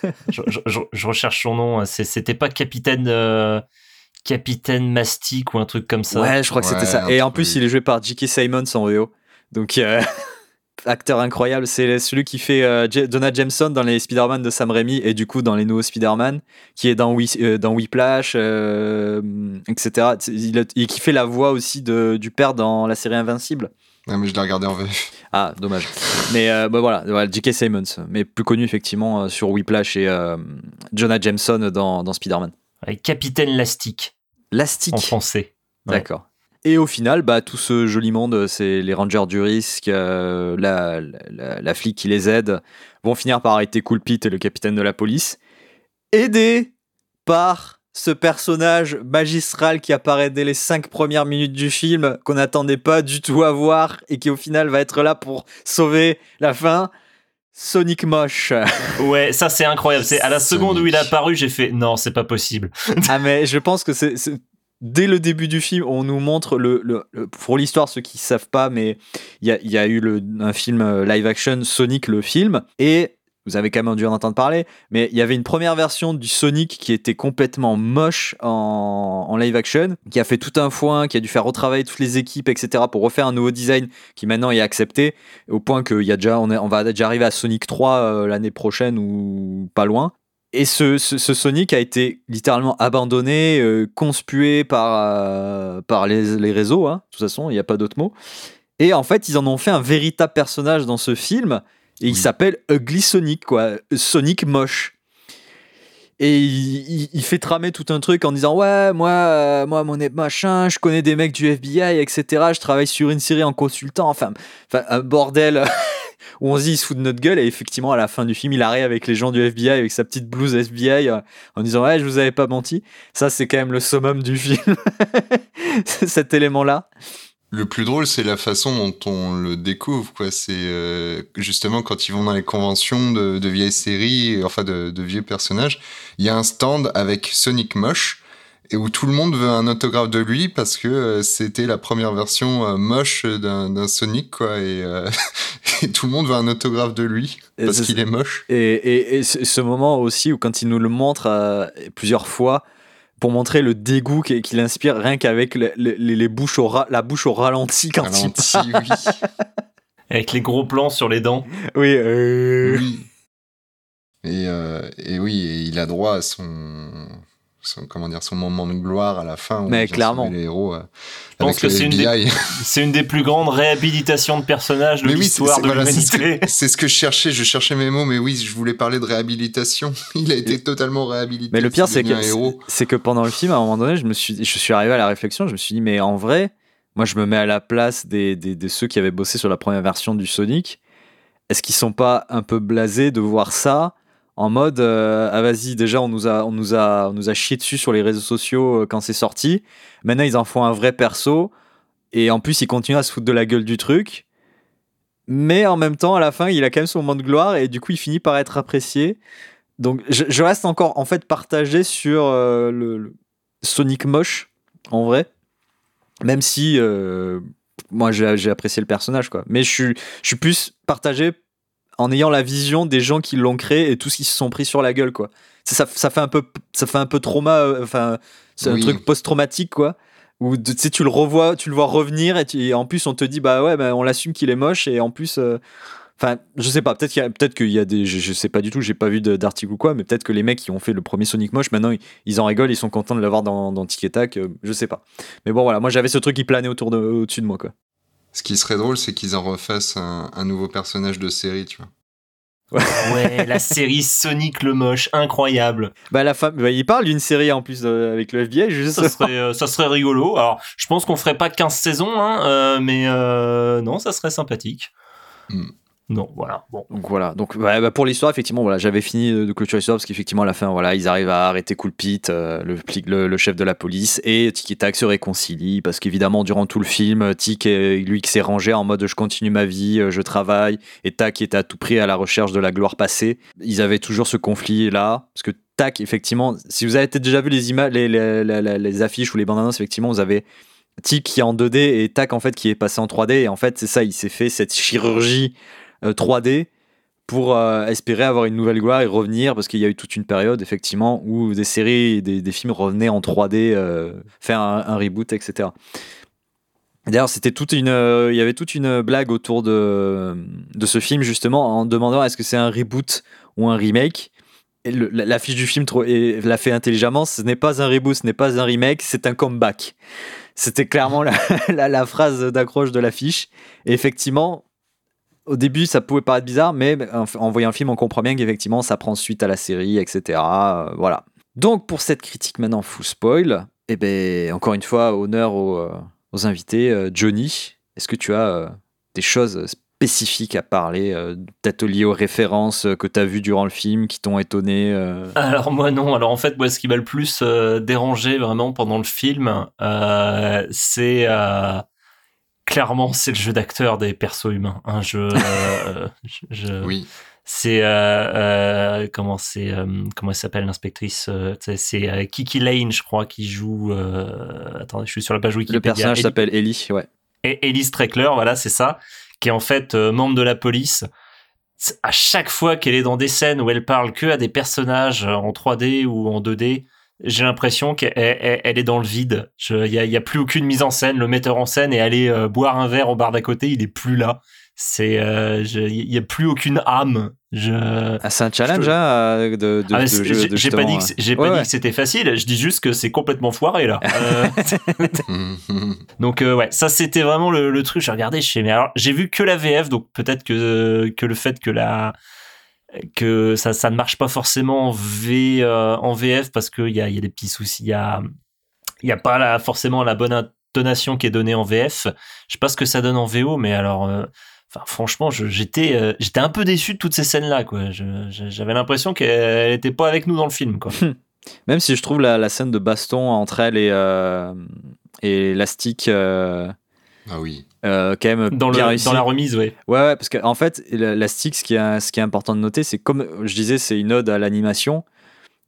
je, je- je- je recherche son nom. C'est- C'était pas capitaine euh, capitaine Mastic ou un truc comme ça. Ouais, je crois que c'était ça. un Et en plus, il est joué par J.K. Simons en VO. Donc, euh, acteur incroyable. C'est celui qui fait euh, Jameson dans les Spider-Man de Sam Raimi et du coup dans les nouveaux Spider-Man, qui est dans, Whi- euh, dans Whiplash, euh, etc. Il a- et qui fait la voix aussi de, du père dans la série Invincible. Ah, mais je l'ai regardé en VF. Ah, dommage. Mais euh, bah voilà, voilà, J.K. Simmons, mais plus connu effectivement euh, sur Whiplash et euh, Jonah Jameson dans, dans Spider-Man. Avec capitaine Lastic Lastic. en français. Ouais. D'accord. Et au final, bah, tout ce joli monde, c'est les rangers du risque, euh, la, la, la flic qui les aide, vont finir par arrêter Cool Pete et le capitaine de la police, aidés par ce personnage magistral qui apparaît dès les cinq premières minutes du film, qu'on n'attendait pas du tout à voir, et qui au final va être là pour sauver la fin. Sonic Moche. Ouais, ça c'est incroyable. C'est à la seconde où il est apparu, j'ai fait non, c'est pas possible. Ah mais je pense que c'est dès le début du film, on nous montre le, le- le- pour l'histoire ceux qui savent pas, mais il y a, y a eu le, un film euh, live action Sonic le film et vous avez quand même dû en entendre parler, mais il y avait une première version du Sonic qui était complètement moche en, live action, qui a fait tout un foin, qui a dû faire retravailler toutes les équipes, etc. pour refaire un nouveau design qui maintenant est accepté, au point qu'il y a déjà, on, va déjà arriver à Sonic 3 euh, l'année prochaine ou pas loin. Et ce, Sonic a été littéralement abandonné, euh, conspué par, euh, les réseaux, hein. de toute façon, il n'y a pas d'autre mot. Et en fait, ils en ont fait un véritable personnage dans ce film, et il Oui. s'appelle Ugly Sonic, quoi. Sonic moche. Et il, il- il fait tramer tout un truc en disant Ouais, moi, euh, moi mon machin, je connais des mecs du FBI, etc. Je travaille sur une série en consultant. Enfin, enfin un bordel où on se dit il se fout de notre gueule. Et effectivement, à la fin du film, il arrive avec les gens du FBI, avec sa petite blouse FBI, euh, en disant Ouais, je vous avais pas menti. Ça, c'est quand même le summum du film, cet élément-là. Le plus drôle, c'est la façon dont on le découvre, quoi. C'est euh, justement quand ils vont dans les conventions de, de vieilles séries, enfin de, de vieux personnages, il y a un stand avec Sonic moche et où tout le monde veut un autographe de lui parce que euh, c'était la première version euh, moche d'un Sonic, quoi. Et, euh, et tout le monde veut un autographe de lui parce qu'il est moche. Et, et- et ce moment aussi où quand il nous le montre plusieurs fois pour montrer le dégoût qu'il inspire rien qu'avec le- le- les, les bouches au ra- la bouche au ralenti quand Ralenti, il parle. oui. Avec les gros plans sur les dents. Oui, euh, Oui. Et, euh, et oui, et il a droit à son, son- comment dire, son moment de gloire à la fin. Où Mais clairement. les héros. euh, Je pense que c'est une des- FBI. C'est une des plus grandes réhabilitations de personnages de oui, l'histoire de voilà, c'est ce, l'humanité. que- c'est ce que je cherchais. Je cherchais mes mots, mais oui, je voulais parler de réhabilitation. Il a été totalement réhabilité. Mais le pire, c'est que, c'est pendant le film, à un moment donné, je, me suis, je suis arrivé à la réflexion, je me suis dit, mais en vrai, moi, je me mets à la place des, des, de ceux qui avaient bossé sur la première version du Sonic. Est-ce qu'ils sont pas un peu blasés de voir ça en mode, euh, ah vas-y, déjà, on nous, a, on, nous a, on nous a chié dessus sur les réseaux sociaux euh, quand c'est sorti. Maintenant, ils en font un vrai perso. Et en plus, ils continuent à se foutre de la gueule du truc. Mais en même temps, à la fin, il a quand même son moment de gloire et du coup, il finit par être apprécié. Donc, je, reste encore en fait partagé sur euh, le, Sonic moche, en vrai. Même si moi j'ai j'ai apprécié le personnage, quoi. Mais je suis, je suis plus partagé en ayant la vision des gens qui l'ont créé et tous qui se sont pris sur la gueule, quoi. Ça, fait un peu, ça fait un peu trauma, euh, enfin, c'est Oui. un truc post-traumatique, quoi. Où tu sais, tu le revois, tu le vois revenir et, tu- et en plus on te dit bah ouais, bah, on l'assume qu'il est moche et en plus, euh, Enfin, je sais pas, peut-être qu'il y a, peut-être qu'il y a des. Je, je sais pas du tout, j'ai pas vu d'article ou quoi, mais peut-être que les mecs qui ont fait le premier Sonic Moche, maintenant ils, ils en rigolent, ils sont contents de l'avoir dans, dans Tic et Tac, euh, je sais pas. Mais bon, voilà, moi j'avais ce truc qui planait autour de, au-dessus de moi, quoi. Ce qui serait drôle, c'est qu'ils en refassent un, un nouveau personnage de série, tu vois. Ouais, la série Sonic le Moche, incroyable. Bah, la femme, bah, il parle d'une série en plus euh, avec le FBI, juste. Ça serait, euh, ça serait rigolo. Alors, je pense qu'on ferait pas 15 saisons, hein, euh, mais euh, non, ça serait sympathique. Hmm. Non, voilà. Donc voilà. Donc bah, pour l'histoire, effectivement, voilà, j'avais fini de clôturer l'histoire parce qu'effectivement, à la fin, voilà, ils arrivent à arrêter Cool Pete, euh, le, chef de la police, et Tic et Tac se réconcilient parce qu'évidemment, durant tout le film, Tic, est- lui, qui s'est rangé en mode je continue ma vie, euh, je travaille, et Tac était à tout prix à la recherche de la gloire passée. Ils avaient toujours ce conflit là parce que Tac, effectivement, si vous avez déjà vu les images, les, les, affiches ou les bandes annonces, effectivement, vous avez Tic qui est en 2D et Tac en fait qui est passé en 3D et en fait c'est ça, il s'est fait cette chirurgie 3D pour euh, espérer avoir une nouvelle gloire et revenir parce qu'il y a eu toute une période effectivement où des séries des, films revenaient en 3D euh, faire un, reboot etc d'ailleurs c'était toute une euh, il y avait toute une blague autour de, de ce film justement en demandant est-ce que c'est un reboot ou un remake? L'affiche du film l'a fait intelligemment ce n'est pas un reboot ce n'est pas un remake c'est un comeback. C'était clairement la, la- la phrase d'accroche de l'affiche. Et effectivement au début, ça pouvait paraître bizarre, mais en, voyant le film, on comprend bien qu'effectivement, ça prend suite à la série, etc. Euh, voilà. Donc, pour cette critique maintenant full spoil, eh ben, encore une fois, honneur aux, euh, invités. Euh, Johnny, est-ce que tu as des choses spécifiques à parler, euh, peut-être liées aux références que tu as vues durant le film, qui t'ont étonné Alors moi non. Alors en fait, moi, ce qui m'a le plus dérangé vraiment pendant le film, c'est clairement c'est le jeu d'acteur des persos humains. Un jeu. euh, je- je- Oui. C'est euh, euh, comment c'est euh, comment elle s'appelle l'inspectrice euh, c'est- euh, Kiki Lane, je crois, qui joue. Euh, attendez, je suis sur la page Wikipédia. Le personnage s'appelle Ellie, ouais. et Ellie Streckler, voilà, c'est ça, qui est en fait euh, membre de la police. À chaque fois qu'elle est dans des scènes où elle parle que à des personnages euh, en 3D ou en 2D, j'ai l'impression qu'elle elle- elle est dans le vide. Il n'y a, y a plus aucune mise en scène. Le metteur en scène est allé euh, boire un verre au bar d'à côté, il est plus là. C'est, il n'y a plus aucune âme. Je, Ah, c'est un challenge Je- hein, euh, de, de, ah, de j'ai de pas dit que, c'est- j'ai ouais, pas ouais. dit que c'était facile. Je dis juste que c'est complètement foiré là. Euh, Donc euh, ouais, ça c'était vraiment le, le truc. J'ai regardé, mais alors j'ai vu que la VF, donc peut-être que que le fait que la que ça ça ne marche pas forcément en V euh, en VF parce qu'il y a il y a des petits soucis. Il y a il y a pas la, forcément la bonne intonation qui est donnée en VF. Je sais pas ce que ça donne en VO, mais alors. euh, Enfin, franchement, j'étais, euh, j'étais un peu déçu de toutes ces scènes-là, quoi. J'avais l'impression qu'elle était pas avec nous dans le film, quoi. Même si je trouve la, la scène de baston entre elle et, euh, et Elastic euh, Ah oui. Euh, quand même Dans, bien le, dans la remise, ouais. Ouais, ouais, parce qu'en en fait, la, la stick, ce qui, est, ce qui est important de noter, c'est comme je disais, c'est une ode à l'animation.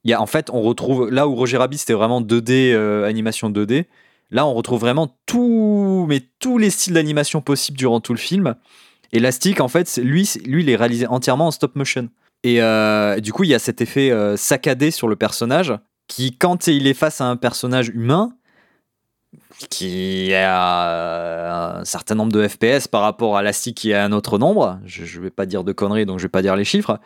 Il y a, en fait, on retrouve là où Roger Rabbit c'était vraiment 2D, euh, animation 2D. Là, on retrouve vraiment tout, mais tous les styles d'animation possibles durant tout le film. Et la stick, en fait, lui, lui, il est réalisé entièrement en stop motion. Et euh, du coup, il y a cet effet saccadé sur le personnage qui, quand il est face à un personnage humain, qui a euh, un certain nombre de FPS par rapport à l'Asti qui a un autre nombre, je ne vais pas dire de conneries donc je vais pas dire les chiffres,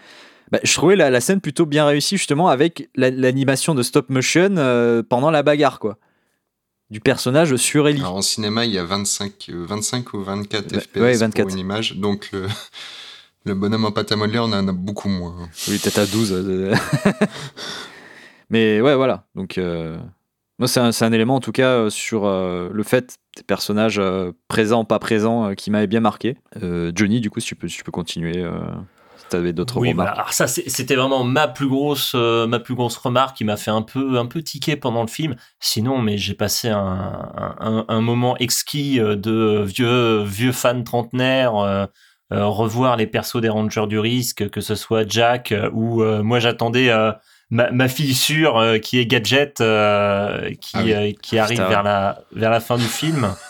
bah, je trouvais la, la scène plutôt bien réussie justement avec la- l'animation de stop motion euh, pendant la bagarre quoi. Du personnage sur Ellie. Alors en cinéma, il y a 25, euh, 25 ou 24 Ouais, FPS ouais, 24. pour une image. Donc le, le bonhomme en pâte à modeler, on en a beaucoup moins. Oui, peut-être à 12. euh, Mais ouais, voilà. Donc, euh, moi, c'est un, élément, en tout cas, euh, sur euh, le fait des personnages euh, présents, pas présents, qui m'avait bien marqué. Johnny, du coup, si tu peux, si tu peux continuer, tu avais d'autres Oui, remarques. voilà. Alors ça, c'était vraiment ma plus grosse, euh, ma plus grosse remarque qui m'a fait un peu, un peu tiquer pendant le film. Sinon, mais j'ai passé un, un, un- un moment exquis de vieux, vieux fan trentenaire. euh, euh, revoir les persos des Rangers du risque, que ce soit Jack ou moi j'attendais ma, ma fille sûre euh, qui est Gadget euh, qui, Ah oui. euh, qui arrive Putain, vers la vers la fin du film.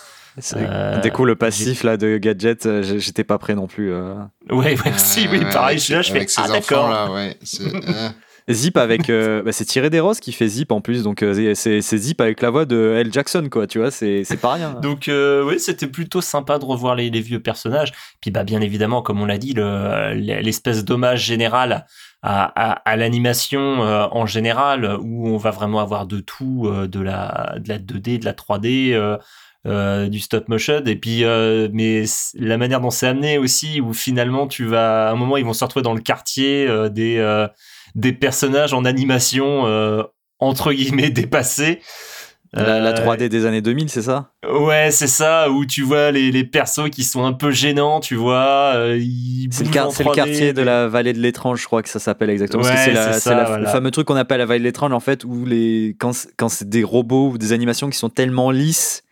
Euh, Dès coup, le passif là, de Gadget, j'étais pas prêt non plus. euh. Ouais, ouais, si, oui, Ouais, pareil, je suis là, je fais ah enfants, d'accord. là, ouais. Zip avec. euh, bah, c'est Thierry Desrosses qui fait Zip en plus, donc euh, c'est c'est Zip avec la voix de L. Jackson, quoi, tu vois, c'est c'est pas rien. Donc euh, oui, c'était plutôt sympa de revoir les, les vieux personnages. Puis bah bien évidemment, comme on l'a dit, le- l'espèce d'hommage général à, à, à l'animation en général, où on va vraiment avoir de tout, de la de la 2D, de la 3D. Euh, du stop motion et puis euh, mais la manière dont c'est amené aussi où finalement tu vas à un moment ils vont se retrouver dans le quartier euh, des des personnages en animation entre guillemets dépassés La, la Euh, 3D des années 2000, c'est ça? Ouais, c'est ça, où tu vois les, les persos qui sont un peu gênants, tu vois. C'est le, le 3D, quartier de la vallée de l'étrange, je crois que ça s'appelle exactement. Ouais, c'est voilà. le fameux truc qu'on appelle la vallée de l'étrange, en fait, où les, quand, quand c'est des robots ou des animations qui sont tellement lisses,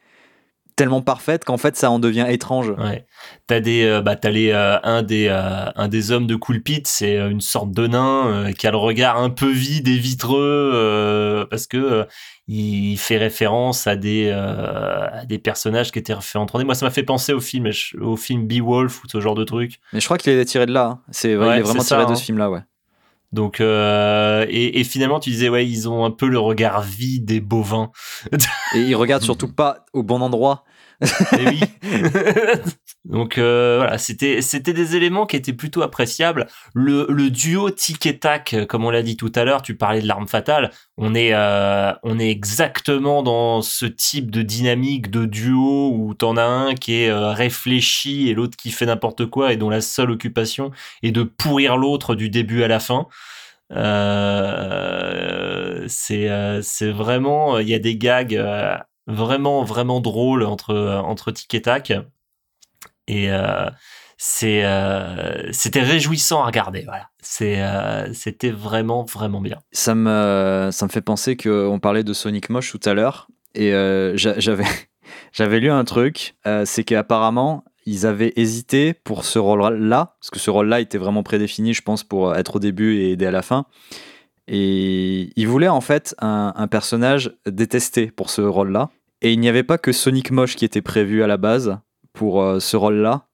tellement parfaites, qu'en fait ça en devient étrange. Ouais. T'as des, euh, bah, t'as les, euh, un des, euh, un des hommes de Cool Pit, c'est une sorte de nain qui a le regard un peu vide et vitreux parce que il fait référence à des, à des personnages qui étaient faits en 3D. Moi, ça m'a fait penser au film, au film Beowulf ou ce genre de truc. Mais je crois qu'il est tiré de là. hein. C'est, Ouais, il est vraiment ça, tiré de hein. ce film-là, ouais. Donc, euh, et, et finalement, tu disais, ouais, ils ont un peu le regard vide et bovin. Et il regarde surtout pas au bon endroit. Eh. Donc euh, voilà, c'était c'était des éléments qui étaient plutôt appréciables. Le, le duo tic et tac, comme on l'a dit tout à l'heure, tu parlais de l'arme fatale. On est euh, on est exactement dans ce type de dynamique de duo où t'en as un qui est euh, réfléchi et l'autre qui fait n'importe quoi et dont la seule occupation est de pourrir l'autre du début à la fin. Euh, c'est euh, c'est vraiment il y a des gags euh, vraiment vraiment drôles entre entre tic et tac et euh, euh, c'était réjouissant à regarder voilà euh, c'était vraiment vraiment bien Ça me, ça me fait penser qu'on parlait de Sonic Moche tout à l'heure. Et j'a- j'avais, j'avais lu un truc. c'est qu'apparemment, ils avaient hésité pour ce rôle-là. Parce que ce rôle-là était vraiment prédéfini, je pense, pour être au début et aider à la fin. Et ils voulaient en fait un, un personnage détesté pour ce rôle-là. Et il n'y avait pas que Sonic Moche qui était prévu à la base pour euh, ce rôle-là.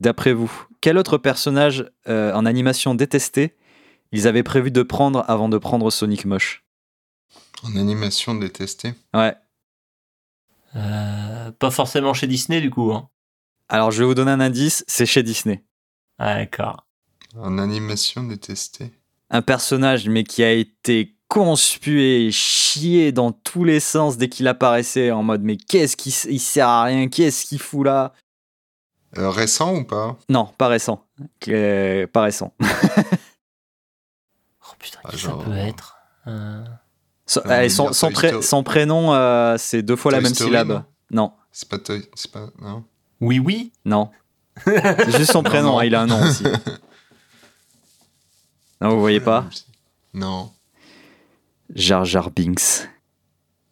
D'après vous, quel autre personnage euh, en animation détesté ils avaient prévu de prendre avant de prendre Sonic Moche? En animation détestée. Ouais. Euh, pas forcément chez Disney du coup hein. Alors je vais vous donner un indice, c'est chez Disney. Ah, d'accord En animation détestée. Un personnage mais qui a été conspué, chié dans tous les sens dès qu'il apparaissait en mode mais qu'est-ce qui il sert à rien, qu'est-ce qu'il fout là? Euh, récent ou pas? Non, pas récent. Euh, pas récent. oh putain Ah, qui genre- ça peut être Euh, Son, Ah, allez, on son- pré- prénom, euh, c'est deux fois la même Story, syllabe. non? C'est pas pas... Non? Oui oui non. C'est juste son Non, prénom, non. hein, il a un nom aussi. Non, vous voyez pas? Non. Jar Jar Binks.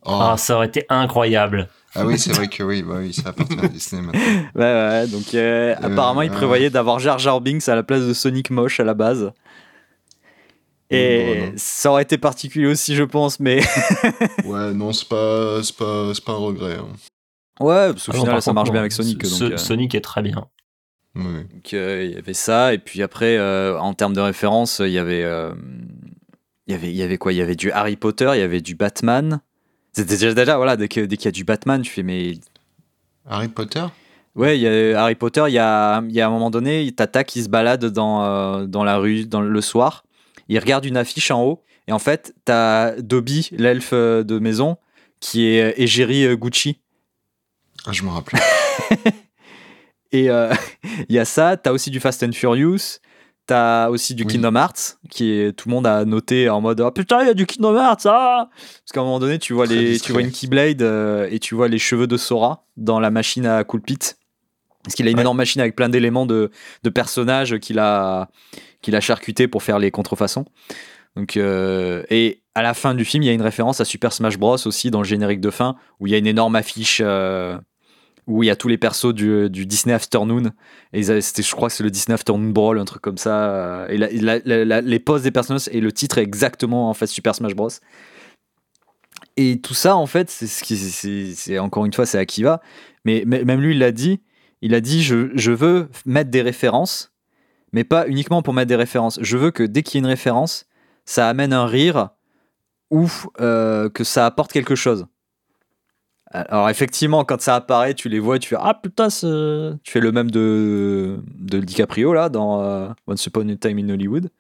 Oh. ah ça aurait été incroyable Ah oui, c'est vrai que oui, bah oui, ça appartient à Disney maintenant. Ouais, ouais, donc euh, apparemment, il ouais. prévoyait d'avoir Jar Jar Binks à la place de Sonic Moche à la base. Et Bon, non. ça aurait été particulier aussi, je pense, mais. Ouais, non, c'est pas, c'est pas, c'est pas un regret. hein. ouais, parce qu'au Ah final, par ça contre, marche non. bien avec Sonic. Donc, euh, Sonic est très bien Oui. donc, euh, il y avait ça, et puis après, euh, en termes de référence, il y avait. Euh, il y avait, il y avait quoi? Il y avait du Harry Potter, il y avait du Batman. C'était déjà, déjà, voilà, dès qu'il y a du Batman, tu fais, mais Harry Potter? Ouais, il y a Harry Potter, il y a, il y a un moment donné, Tata qui se balade dans, euh, dans la rue dans le soir. Il regarde une affiche en haut. Et en fait, t'as Dobby, l'elfe euh, de maison, qui est euh, égérie euh, Gucci. Ah, je me rappelle. Et euh, il y a ça. T'as aussi du Fast and Furious. T'as aussi du Oui. Kingdom Hearts, qui est, tout le monde a noté en mode oh, putain, il y a du Kingdom Hearts, ah Parce qu'à un moment donné, tu vois, Très les, tu vois une Keyblade euh, et tu vois les cheveux de Sora dans la machine à Cool Pit. Parce qu'il a une Ouais. énorme machine avec plein d'éléments de, de personnages qu'il a, qu'il a charcuté pour faire les contrefaçons. Donc, euh, et à la fin du film, il y a une référence à Super Smash Bros. aussi dans le générique de fin, où il y a une énorme affiche euh, où il y a tous les persos du, du Disney Afternoon. Et c'était, je crois que c'est le Disney Afternoon Brawl, un truc comme ça. euh, Et les poses des personnages et le titre est exactement en fait Super Smash Bros. Et tout ça, en fait, c'est ce qui, c'est, encore une fois, c'est Akiva. Mais mais même lui, il l'a dit. Il a dit, je, je veux mettre des références, mais pas uniquement pour mettre des références. Je veux que dès qu'il y a une référence, ça amène un rire ou euh, que ça apporte quelque chose. Alors effectivement, quand ça apparaît, tu les vois, tu fais ah putain, tu fais le même de de DiCaprio là dans euh, Once Upon a Time in Hollywood.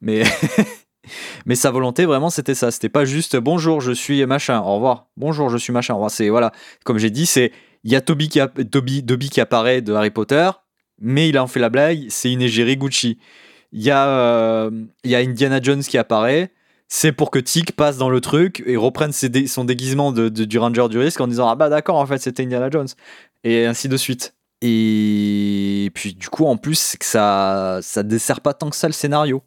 Mais mais sa volonté vraiment c'était ça, c'était pas juste bonjour, je suis machin, au revoir. Bonjour, je suis machin. Au revoir. C'est voilà, comme j'ai dit, c'est il y a Toby qui, qui apparaît de Harry Potter, mais il a en fait la blague, c'est une égérie Gucci. Il y, a, euh, il y a Indiana Jones qui apparaît, c'est pour que Tic passe dans le truc et reprenne son déguisement de, de- du Ranger du risque en disant Ah bah d'accord, en fait c'était Indiana Jones. Et ainsi de suite. Et puis du coup, en plus, c'est que ça, ça dessert pas tant que ça le scénario,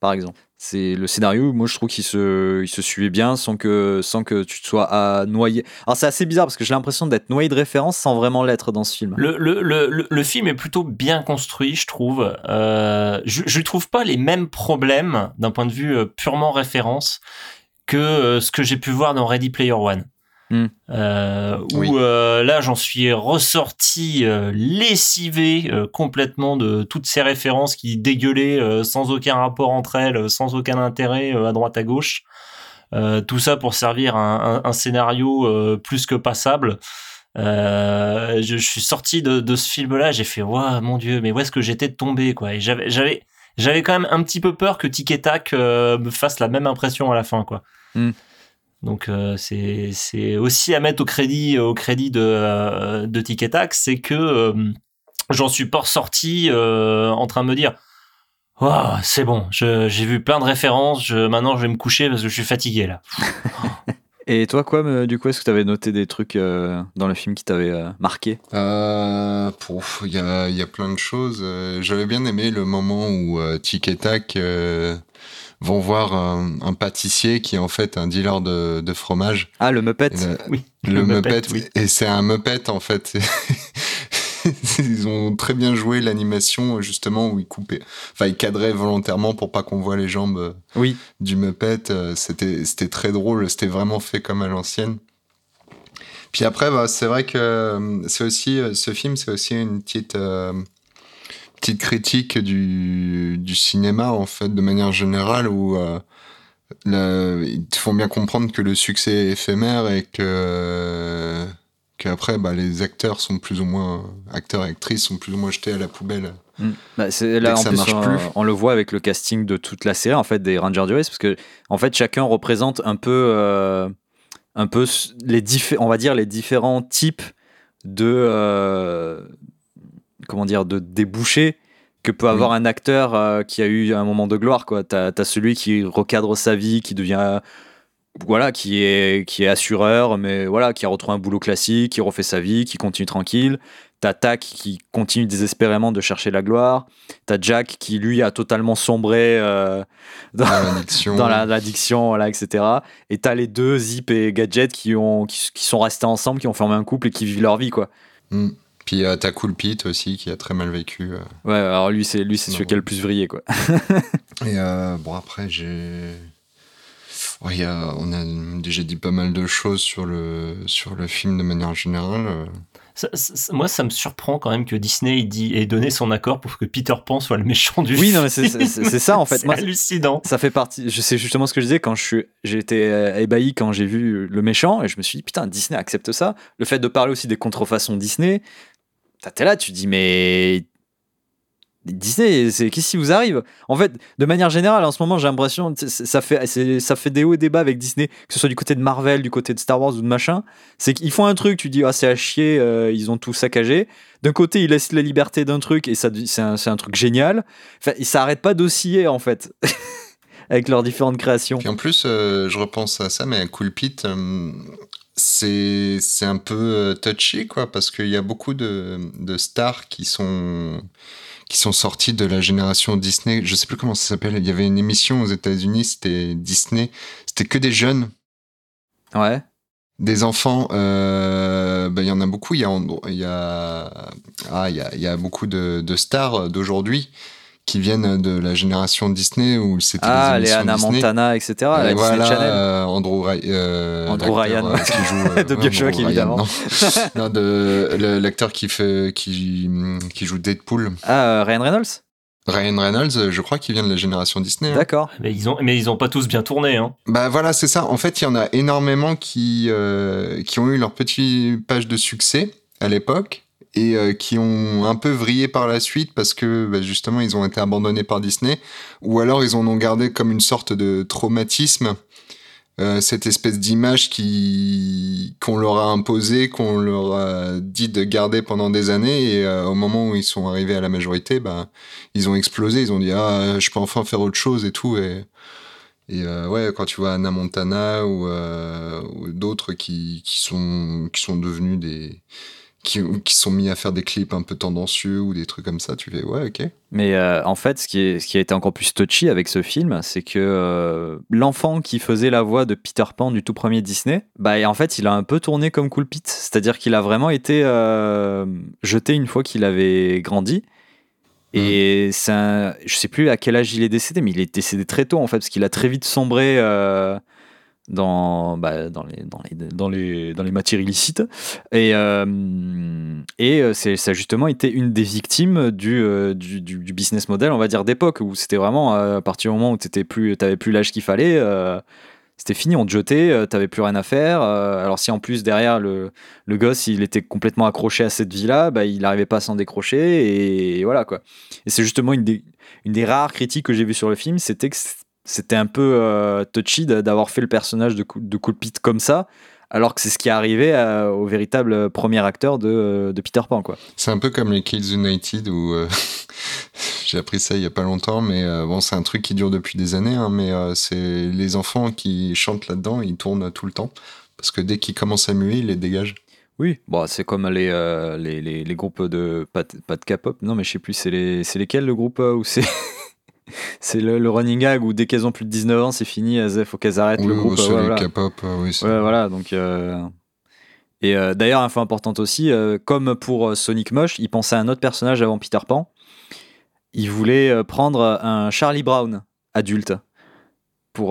par exemple. C'est le scénario, moi je trouve qu'il se, il se suivait bien sans que, sans que tu te sois à noyer. Alors c'est assez bizarre parce que j'ai l'impression d'être noyé de références sans vraiment l'être dans ce film. Le, le, le, le- film est plutôt bien construit, je trouve. Euh, je, je trouve pas les mêmes problèmes d'un point de vue euh, purement référence que euh, ce que j'ai pu voir dans Ready Player One. Hmm. Euh, où euh, là j'en suis ressorti euh, lessivé complètement de toutes ces références qui dégueulaient sans aucun rapport entre elles, sans aucun intérêt à droite à gauche. Tout ça pour servir un, un- un scénario plus que passable. Je, je suis sorti de, de ce film-là, j'ai fait waouh mon dieu, mais où est-ce que j'étais tombé quoi? Et j'avais j'avais j'avais quand même un petit peu peur que Tic et Tac me fasse la même impression à la fin quoi. Hmm. Donc euh, c'est aussi à mettre au crédit au crédit de euh, de c'est que euh, j'en suis pas ressorti euh, en train de me dire Waouh, c'est bon, j'ai vu plein de références, je, maintenant je vais me coucher parce que je suis fatigué là. Et toi, quoi, du coup, est-ce que tu avais noté des trucs euh, dans le film qui t'avaient euh, marqué? Euh, Il y, a, il y a plein de choses. J'avais bien aimé le moment où euh, Tic et Tac euh, vont voir un, un pâtissier qui est en fait un dealer de, de fromage. Ah, le Muppet le- Oui, le, Muppet, Muppet, oui. et c'est un Muppet en fait. ils ont très bien joué l'animation justement où ils coupaient, enfin ils cadraient volontairement pour pas qu'on voit les jambes euh, Oui. du Muppet. Euh, C'était c'était très drôle, c'était vraiment fait comme à l'ancienne. Puis après, bah, c'est vrai que euh, c'est aussi ce film, c'est aussi une petite euh, petite critique du, du cinéma en fait de manière générale où euh, ils te font bien comprendre que le succès est éphémère et que qu'après bah, les acteurs sont plus ou moins acteurs et actrices sont plus ou moins jetés à la poubelle. Mm. Bah, c'est Dès là en ça plus marche on, plus. on le voit avec le casting de toute la série en fait des Rangers du Race parce que en fait chacun représente un peu euh, un peu les on va dire les différents types de euh, comment dire de débouchés que peut avoir un acteur euh, qui a eu un moment de gloire quoi t'as as celui qui recadre sa vie qui devient voilà qui est qui est assureur mais voilà qui a retrouvé un boulot classique qui refait sa vie qui continue tranquille T'as Tac qui continue désespérément de chercher la gloire. T'as Jack qui, lui, a totalement sombré euh, dans, Dans l'addiction. dans la- l'addiction, voilà, etc. Et t'as les deux, Zip et Gadget, qui, ont, qui, qui sont restés ensemble, qui ont formé un couple et qui vivent leur vie, quoi. Mm. Puis euh, t'as Cool Pete aussi qui a très mal vécu. euh. Ouais, alors lui, c'est lui, c'est celui qui a le plus vrillé, quoi. Et euh, bon, après, j'ai. Ouais, il y a- on a déjà dit pas mal de choses sur le, sur le film de manière générale. euh. Ça- ça- moi, ça me surprend quand même que Disney ait, dit, ait donné son accord pour que Peter Pan soit le méchant du Oui, film. non, mais c'est- c'est c'est ça, en fait. C'est hallucinant. ça fait partie. Sais justement ce que je disais quand je suis, j'ai été euh, ébahi quand j'ai vu le méchant et je me suis dit putain Disney accepte ça. Le fait de parler aussi des contrefaçons Disney, t'es là, tu dis mais Disney, c'est qu'est-ce qui vous arrive? En fait, de manière générale, en ce moment, j'ai l'impression ça fait ça fait des hauts et des bas avec Disney, que ce soit du côté de Marvel, du côté de Star Wars ou de machin. C'est qu'ils font un truc, tu dis ah c'est à chier, euh, ils ont tout saccagé. D'un côté, ils laissent la liberté d'un truc et ça c'est un, truc génial. Enfin, ça arrête pas d'osciller en fait avec leurs différentes créations. Puis en plus, euh, je repense à ça, mais à Cool Pete, euh, c'est c'est un peu euh, touchy, quoi, parce qu'il y a beaucoup de, de stars qui sont qui sont sorties de la génération Disney. Je sais plus comment ça s'appelle. Il y avait une émission aux États-Unis, c'était Disney. C'était que des jeunes. Ouais. Des enfants, euh, ben, il y en a beaucoup. Il y a, il y a, ah, y a, y a beaucoup de, de stars d'aujourd'hui qui viennent de la génération Disney où c'était Ah, des les Anna Disney. Montana, etc. la Et Disney voilà, Channel. euh, Andrew, Ry- euh, Andrew l'acteur, Ryan, euh, qui joue euh, de Bioshock, Ryan, évidemment. non. Non, de l'acteur qui fait qui qui joue Deadpool. Ah, euh, Ryan Reynolds? Ryan Reynolds, je crois qu'il vient de la génération Disney. hein. D'accord. Mais ils ont, mais ils ont pas tous bien tourné. Hein. Bah voilà, c'est ça. En fait, il y en a énormément qui, euh, qui ont eu leur petite page de succès à l'époque et euh, qui ont un peu vrillé par la suite parce que bah, justement ils ont été abandonnés par Disney ou alors ils en ont gardé comme une sorte de traumatisme. euh, cette espèce d'image qui qu'on leur a imposée, qu'on leur a dit de garder pendant des années et euh, au moment où ils sont arrivés à la majorité, bah ils ont explosé, ils ont dit ah je peux enfin faire autre chose et tout et euh, ouais, quand tu vois Anna Montana ou, euh, ou d'autres qui, qui, sont, qui sont devenus des. Qui, qui sont mis à faire des clips un peu tendancieux ou des trucs comme ça, tu fais ouais, ok. Mais euh, en fait, ce qui, est, ce qui a été encore plus touchy avec ce film, c'est que euh, l'enfant qui faisait la voix de Peter Pan du tout premier Disney, bah, en fait, il a un peu tourné comme Cool Pete. C'est-à-dire qu'il a vraiment été euh, jeté une fois qu'il avait grandi. Et c'est un- je sais plus à quel âge il est décédé, mais il est décédé très tôt en fait, parce qu'il a très vite sombré euh, dans, bah, dans, les, dans, les, dans, les, dans les matières illicites. Et, euh, et euh, ça a justement été une des victimes du, euh, du, du- du business model, on va dire, d'époque, où c'était vraiment euh, à partir du moment où tu plus, plus l'âge qu'il fallait. c'était fini, on te jetait, t'avais plus rien à faire. alors si en plus derrière le, le gosse il était complètement accroché à cette vie-là, bah, il n'arrivait pas à s'en décrocher et, voilà quoi. Et c'est justement une des, une des rares critiques que j'ai vues sur le film, c'était que c'était un peu euh, touchy d'avoir fait le personnage de, de Cool Pete comme ça, alors que c'est ce qui est arrivé à- au véritable premier acteur de, de Peter Pan quoi. C'est un peu comme les Kids United où euh, j'ai appris ça il y a pas longtemps, mais euh, bon, c'est un truc qui dure depuis des années, hein, mais euh, c'est les enfants qui chantent là-dedans, ils tournent tout le temps. Parce que dès qu'ils commencent à muer, ils les dégagent. Oui, bon, c'est comme les, euh, les, les, les groupes de pas, de- K-pop, non mais je sais plus, c'est les lesquels le groupe euh, où c'est c'est le, le running gag où dès qu'elles ont plus de 19 ans, c'est fini, elles faut qu'elles arrêtent Oui, le groupe. les voilà. K-pop, euh, oui. c'est- Ouais, voilà, donc. euh, Et euh, d'ailleurs, info importante aussi, euh, comme pour Sonic Moche, il pensait à un autre personnage avant Peter Pan. Il voulait prendre un Charlie Brown adulte pour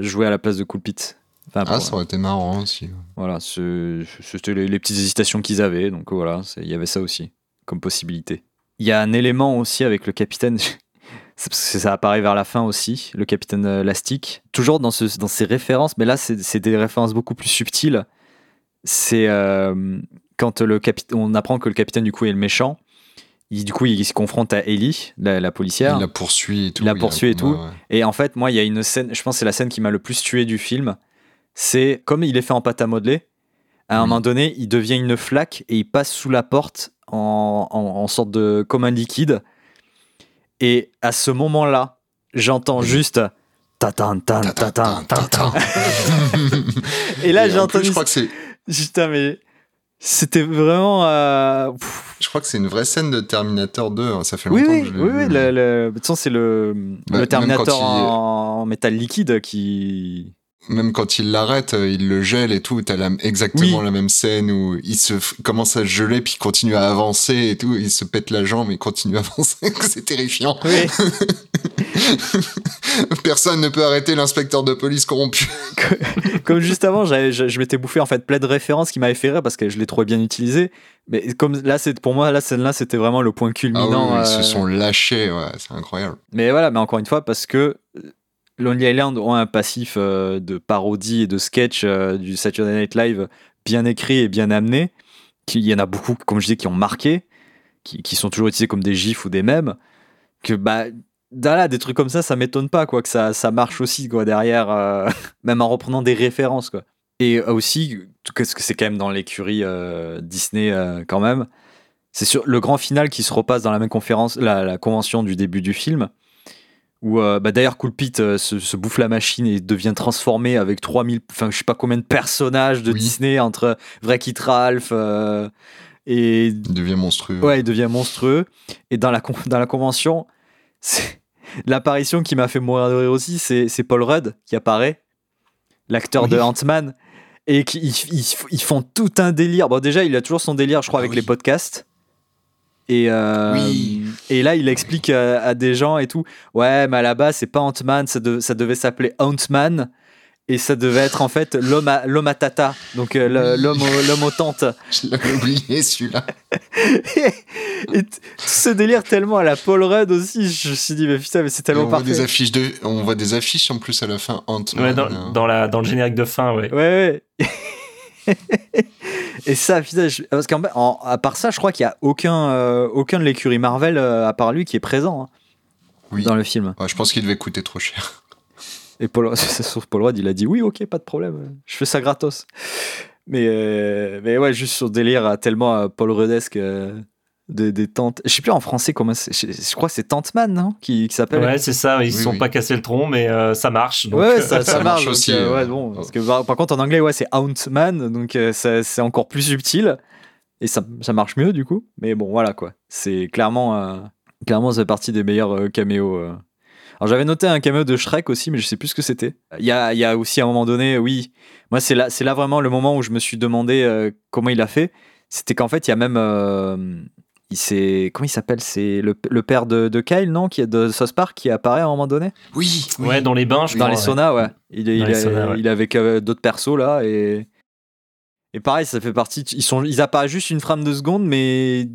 jouer à la place de Cool Pete. Enfin, Ah, pour- ça aurait été marrant aussi. voilà, c'était les, les petites hésitations qu'ils avaient, donc voilà, c'est- il y avait ça aussi comme possibilité. Il y a un élément aussi avec le capitaine, c'est parce que ça apparaît vers la fin aussi, le capitaine euh, Lastic, toujours dans, ce, dans ces références, mais là c'est des références beaucoup plus subtiles. C'est euh, quand le on apprend que le capitaine du coup est le méchant, il, du coup il, se confronte à Ellie, la, la policière. Il la poursuit et tout. Il la a- poursuit et tout. ouais, ouais. Et en fait, moi, il y a une scène, je pense que c'est la scène qui m'a le plus tué du film. C'est comme il est fait en pâte à modeler, à un Oui. moment donné, il devient une flaque et il passe sous la porte en, en, en sorte de. comme un liquide. Et à ce moment-là, j'entends Oui. juste. Tatan, tatan. Et là, j'ai entendu. Je crois que c'est, Putain, mais. C'était vraiment. euh, je crois que c'est une vraie scène de Terminator 2. hein, Ça fait longtemps oui, que je l'ai oui, oui, le, le- de toute façon, c'est le, Bah, le Terminator en métal liquide qui. Même quand il l'arrête, euh, il le gèle et tout. T'as la- exactement Oui. la même scène où il se commence à se geler puis il continue à avancer et tout. Il se pète la jambe et continue à avancer. c'est terrifiant. Oui. Personne ne peut arrêter l'inspecteur de police corrompu. comme juste avant, je, je m'étais bouffé en fait plein de références qui m'avaient fait rire parce que je l'ai trop bien utilisé. Mais comme là, c'est pour moi, la scène là, c'était vraiment le point Ah oui, culminant. ils euh, se sont lâchés. Ouais, c'est incroyable. Mais voilà, mais encore une fois, parce que Lonely Island ont un passif euh, de parodie et de sketch euh, du Saturday Night Live bien écrit et bien amené. Il y en a beaucoup, comme je dis, qui ont marqué, qui, sont toujours utilisés comme des gifs ou des mèmes. Que bah, des trucs comme ça, ça m'étonne pas, quoi, que ça, marche aussi, derrière, euh, même en reprenant des références, quoi. Et aussi, qu'est-ce que c'est quand même dans l'écurie Disney, quand même, c'est sur le grand final qui se repasse dans la même conférence, la convention du début du film, où euh, bah, d'ailleurs Cool Pete euh, se, se bouffe la machine et devient transformé avec 3000, enfin je sais pas combien de personnages de Oui. Disney entre Wreck-It Ralph euh, et Il devient monstrueux. Ouais, il devient monstrueux. Et dans la, dans la convention, c'est l'apparition qui m'a fait mourir de rire aussi, c'est Paul Rudd qui apparaît, l'acteur de. Ant-Man, et qui, ils, ils- ils font tout un délire. Bon, déjà, il a toujours son délire, je crois, Ah avec oui. les podcasts. Et, euh, Oui. et là, il explique à, à des gens et tout. Ouais, mais à la base, c'est pas Ant-Man, ça, de- ça devait s'appeler Ant-Man. Et ça devait être en fait l'homme à, l'homme à tata, donc euh, l'homme au- l'homme aux tantes. Je l'avais oublié celui-là. et t- ce délire tellement à la Paul Rudd aussi, je me suis dit, mais putain, mais c'est Et tellement on voit parfait. des affiches de, on voit des affiches en plus à la fin. Ant-Man, Ouais, dans, euh, dans la, dans le générique de fin, ouais. Ouais, ouais. Et ça, je- parce qu'en fait, en- à part ça, je crois qu'il y a aucun, euh, aucun de l'écurie Marvel, euh, à part lui, qui est présent hein, Oui. dans le film. Ouais, je pense qu'il devait coûter trop cher. Et Paul, sauf Paul Rudd, il a dit oui, ok, pas de problème, je fais ça gratos. Mais, euh, mais ouais, juste sur délire tellement Paul Ruddesque des, des tantes. Je sais plus en français comment c'est. Je, je crois que c'est Tanteman, non? Qui, qui s'appelle Ouais, c'est ça, ils se Oui, sont oui. pas cassé le tronc, mais euh, ça marche. donc, ouais, euh, ça, ça ça marche donc, aussi, euh, ouais, bon, oh. parce que par, par contre en anglais, ouais, c'est Ant-Man, donc euh, ça- c'est encore plus subtil et ça, ça marche mieux du coup. Mais bon, voilà quoi. C'est clairement, euh, clairement, ça fait partie des meilleurs euh, caméos. euh. Alors j'avais noté un caméo de Shrek aussi, mais je sais plus ce que c'était. Il y a, il y a aussi à un moment donné, oui, moi c'est là, c'est là vraiment le moment où je me suis demandé euh, comment il a fait. C'était qu'en fait, il y a même, euh, il s'est, comment il s'appelle C'est le, le père de, de Kyle, non, qui est de South Park, qui apparaît à un moment donné? Oui, oui. Ouais, dans les bains, je dans crois. les saunas, ouais. Il, il, les est- saunas, ouais. il est avec euh, d'autres persos là et et pareil, ça fait partie. Ils sont, ils apparaissent juste une frame de seconde, mais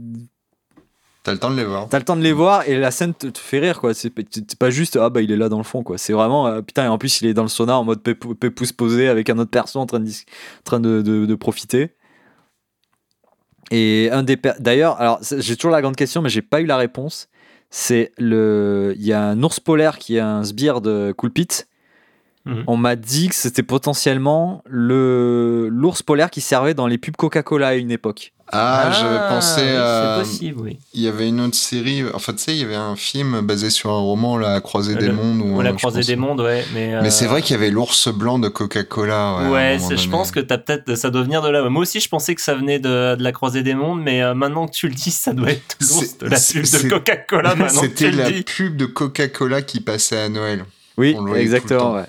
T'as le temps de les voir. t'as le temps de les voir et la scène te, te fait rire quoi. C'est pas juste ah bah il est là dans le fond quoi. C'est vraiment euh, putain et en plus il est dans le sauna en mode pépou- pépouze posé avec un autre perso en train de en train de, de- de profiter. Et un des d'ailleurs alors j'ai toujours la grande question mais j'ai pas eu la réponse. C'est le il y a un ours polaire qui est un sbire de Coolpit Mhm. on m'a dit que c'était potentiellement le l'ours polaire qui servait dans les pubs Coca-Cola à une époque. Ah, j'avais pensé oui, à. C'est possible, oui. Il y avait une autre série. En fait, tu sais, il y avait un film basé sur un roman, La Croisée des Le- Mondes. ou la je croisée des mondes, ouais. Mais, Mais euh, c'est vrai qu'il y avait l'ours blanc de Coca-Cola. Ouais, c'est- je pense que t'as peut-être, ça doit venir de là. Moi aussi, je pensais que ça venait de, de la croisée des mondes, mais euh, maintenant que tu le dis, ça doit être l'ours C'est- de la c'est- pub c'est- de Coca-Cola. Maintenant que tu C'était la dis. pub de Coca-Cola qui passait à Noël. Oui, exactement. Ouais.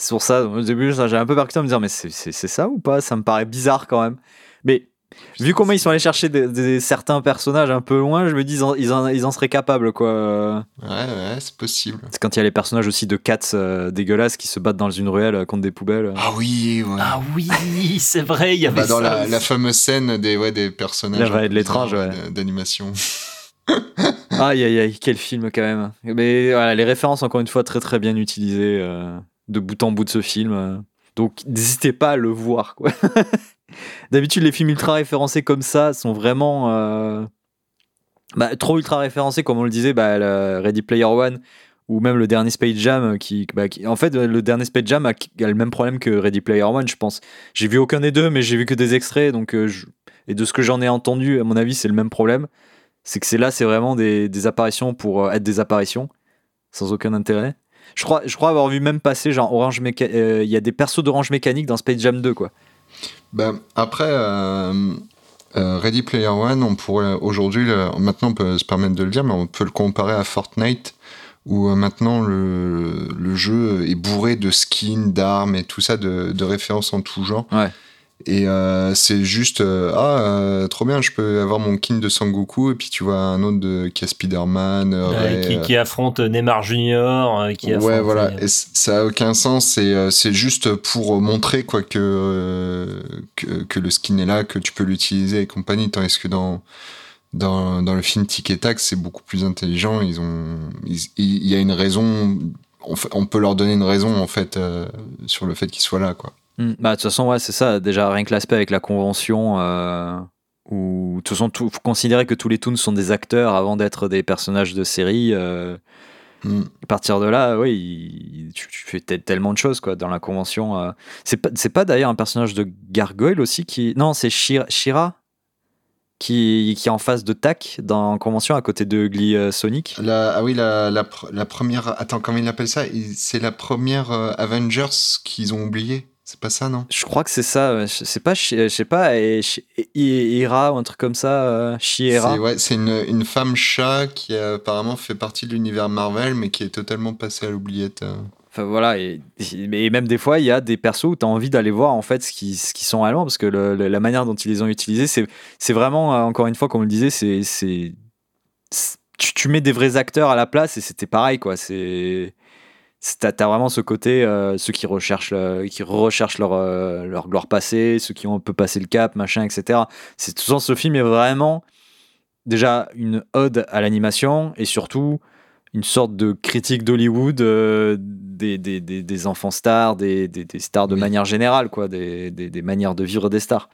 C'est pour ça, au début, j'ai un peu percuté à me dire, mais c'est, ça ou pas? Ça me paraît bizarre quand même. Mais vu comment ils sont allés chercher des, des- certains personnages un peu loin, je me dis, ils en, ils en, ils en seraient capables, quoi. Ouais, ouais, c'est possible. C'est quand il y a les personnages aussi de cats euh, dégueulasses qui se battent dans une ruelle euh, contre des poubelles. Ah oui, ouais. Ah oui, c'est vrai, il y avait Bah, dans ça la, fameuse scène des, ouais, des personnages. De l'étrange, ouais. d- D'animation. Aïe aïe aïe, quel film quand même. Mais voilà, les références, encore une fois, très très bien utilisées euh, de bout en bout de ce film. euh. Donc n'hésitez pas à le voir. D'habitude, les films ultra référencés comme ça sont vraiment euh, bah, trop ultra référencés, comme on le disait, bah, le Ready Player One ou même le dernier Space Jam. euh, Qui, bah, qui- en fait, le dernier Space Jam a, le même problème que Ready Player One, je pense. J'ai vu aucun des deux, mais j'ai vu que des extraits. Donc, et de ce que j'en ai entendu, à mon avis, c'est le même problème c'est que c'est là, c'est vraiment des, apparitions pour être des apparitions, sans aucun intérêt. Je crois, je crois avoir vu même passer, genre, Orange Méca- euh, il y a des persos d'Orange Mécanique dans Space Jam 2, quoi. Bah, après, euh, euh, Ready Player One, on pourrait aujourd'hui, maintenant on peut se permettre de le dire, mais on peut le comparer à Fortnite, où maintenant le, le jeu est bourré de skins, d'armes et tout ça, de, de références en tout genre. Ouais. Et euh, c'est juste, euh, ah, euh, trop bien, je peux avoir mon kin de Sangoku, et puis tu vois un autre de, qui a Spider-Man, Ouais, qui, qui affronte Neymar Junior, qui affronte, ouais, voilà. Et ça a aucun sens. C'est juste pour montrer quoi que, que que le skin est là, que tu peux l'utiliser et compagnie. Tandis que dans dans, dans le film Tic et Tac, c'est beaucoup plus intelligent. Ils ont il y a une raison. On, on peut leur donner une raison en fait sur le fait qu'ils soient là quoi. Mm. Bah, de toute façon, ouais, c'est ça. Déjà, rien que l'aspect avec la convention, euh, où, de toute façon, tout, faut considérer que tous les Toons sont des acteurs avant d'être des personnages de série. euh, Mm. à partir de là, oui, tu, tu fais tel- tellement de choses quoi dans la convention. euh. C'est pas, pas d'ailleurs un personnage de Gargoyle aussi qui. Non, c'est Shira, Shira qui, qui est en face de Tac dans la convention à côté de euh, Sonic. La, ah oui, la, la, pr- la première. Attends, comment il appelle ça? C'est la première euh, Avengers qu'ils ont oublié. C'est pas ça, non? Je crois que c'est ça. Je sais pas, je sais pas, Ira ou un truc comme ça, euh, Shiera. C'est ouais, c'est une, une femme chat qui a apparemment fait partie de l'univers Marvel, mais qui est totalement passée à l'oubliette. euh. Enfin voilà, et, et même des fois, il y a des persos où tu as envie d'aller voir en fait ce qui, ce qui sont réellement, parce que le- la manière dont ils les ont utilisés, c'est c'est vraiment, euh, encore une fois, comme on le disait, c'est- Tu, tu mets des vrais acteurs à la place et c'était pareil, quoi. C'est. T'as vraiment ce côté, euh, ceux qui recherchent, le- qui recherchent leur, euh, leur gloire passée, ceux qui ont un peu passé le cap, machin, etc. C'est tout sens, ce film est vraiment déjà une ode à l'animation et surtout une sorte de critique d'Hollywood euh, des, des, des, des enfants stars, des, des, des stars de Oui. manière générale, quoi, des, des, des manières de vivre des stars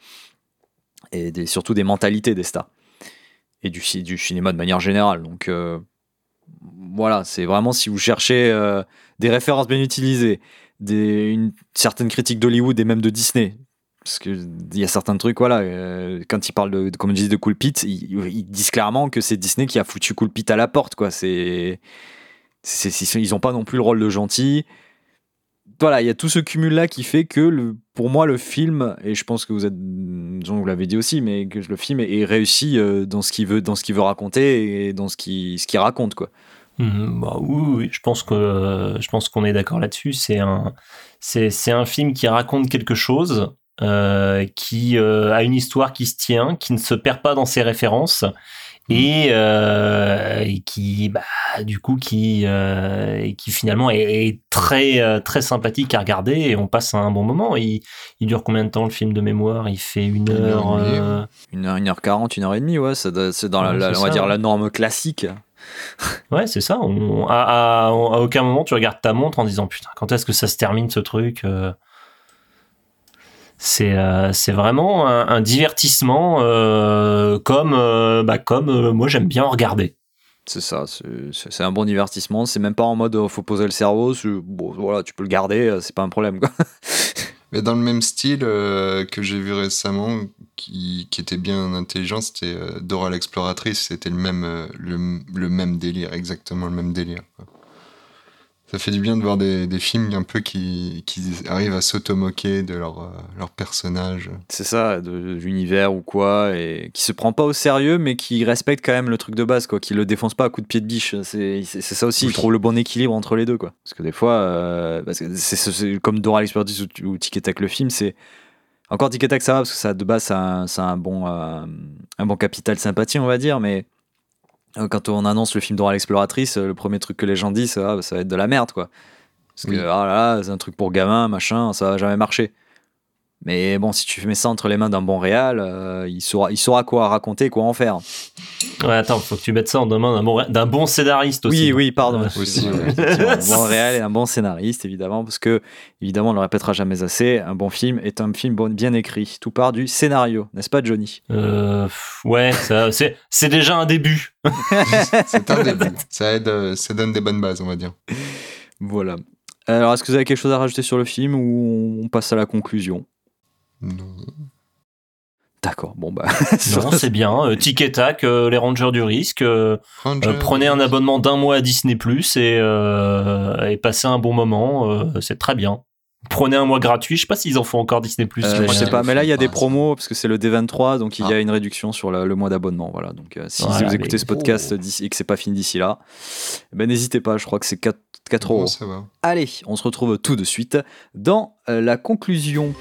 et surtout des mentalités des stars et du, du cinéma de manière générale. Donc voilà, c'est vraiment si vous cherchez euh, des références bien utilisées, une certaine critique d'Hollywood et même de Disney. Parce qu'il y a certains trucs, voilà, euh, quand ils parlent de, de- comme de Cool ils, disent clairement que c'est Disney qui a foutu Cool à la porte, quoi. C'est, ils n'ont pas non plus le rôle de gentil. Voilà, il y a tout ce cumul-là qui fait que, pour moi, le film, et je pense que vous l'avez dit aussi, mais que le film est, réussi euh, dans ce qu'il veut, dans ce veut raconter et dans ce qu'il, ce qu'il raconte, quoi. Mhm, bah oui, je pense que euh, je pense qu'on est d'accord là-dessus. C'est un c'est c'est un film qui raconte quelque chose, euh, qui euh, a une histoire qui se tient, qui ne se perd pas dans ses références et, euh, et qui bah, du coup qui qui finalement est, est très très sympathique à regarder et on passe un bon moment. Il, il dure combien de temps le film de mémoire? Il fait une heure Une heure, une heure quarante, une heure et demie, ouais, c'est dans Ouais, la- on va ça, dire ouais. la norme classique. Ouais, c'est ça. À, aucun moment tu regardes ta montre en disant putain, quand est-ce que ça se termine ce truc euh C'est euh, c'est vraiment un, divertissement euh, comme bah, comme moi j'aime bien en regarder. C'est ça, c'est- un bon divertissement. C'est même pas en mode faut poser le cerveau. Bon, voilà, tu peux le garder, c'est pas un problème. Quoi. Mais dans le même style euh, que j'ai vu récemment, qui, était bien intelligent, c'était euh, Dora l'exploratrice. C'était le même, euh, le, le même délire, exactement le même délire. Ça fait du bien de voir des, des films un peu qui, qui arrivent à s'automoquer de leur, euh, leur personnage. C'est ça, de, de l'univers ou quoi, et qui se prend pas au sérieux, mais qui respecte quand même le truc de base, quoi, qui le défonce pas à coup de pied de biche. C'est ça aussi, Oui. il trouve le bon équilibre entre les deux, quoi. Parce que des fois, euh, c'est comme Dora l'exploratrice ou, ou Tic et Tac le film, c'est encore Tic et Tac ça va parce que ça de base ça a un, ça a un bon euh, un bon capital sympathie, on va dire, mais quand on annonce le film Dora l'exploratrice, euh, le premier truc que les gens disent, ah, ça va être de la merde, quoi. Parce que ah là là, c'est un truc pour gamin, machin, ça va jamais marcher. Mais bon, si tu mets ça entre les mains d'un bon réal, euh, il, saura, il saura quoi raconter, quoi en faire. Ouais, attends, faut que tu mettes ça en demande d'un bon, d'un bon scénariste aussi. Oui, oui, pardon. Euh, Aussi, un bon réal et un bon scénariste, évidemment, parce que, évidemment, on le répétera jamais assez, un bon film est un film bon- bien écrit. Tout part du scénario, n'est-ce pas, Johnny? Euh, ouais, c'est déjà un début. C'est un début. Ça aide, euh, ça donne des bonnes bases, on va dire. Voilà. Alors, est-ce que vous avez quelque chose à rajouter sur le film ou on passe à la conclusion? Non. D'accord, bon bah. Non, c'est bien. Euh, tic et tac, euh, les Rangers du risque. euh, Ranger- euh, prenez un abonnement d'un mois à Disney Plus et, euh, et passez un bon moment. euh, c'est très bien. Prenez un mois gratuit. Je sais pas s'ils en font encore Disney Plus. Euh, je sais pas, mais là il y a des ça. promos parce que c'est le D23, donc il y a Ah. une réduction sur le, le mois d'abonnement. Voilà, donc euh, si Voilà, vous écoutez ce podcast d'ici- et que c'est pas fini d'ici là, eh ben n'hésitez pas, je crois que c'est 4, 4 Bon, euros. ça va. Allez, on se retrouve tout de suite dans euh, la conclusion.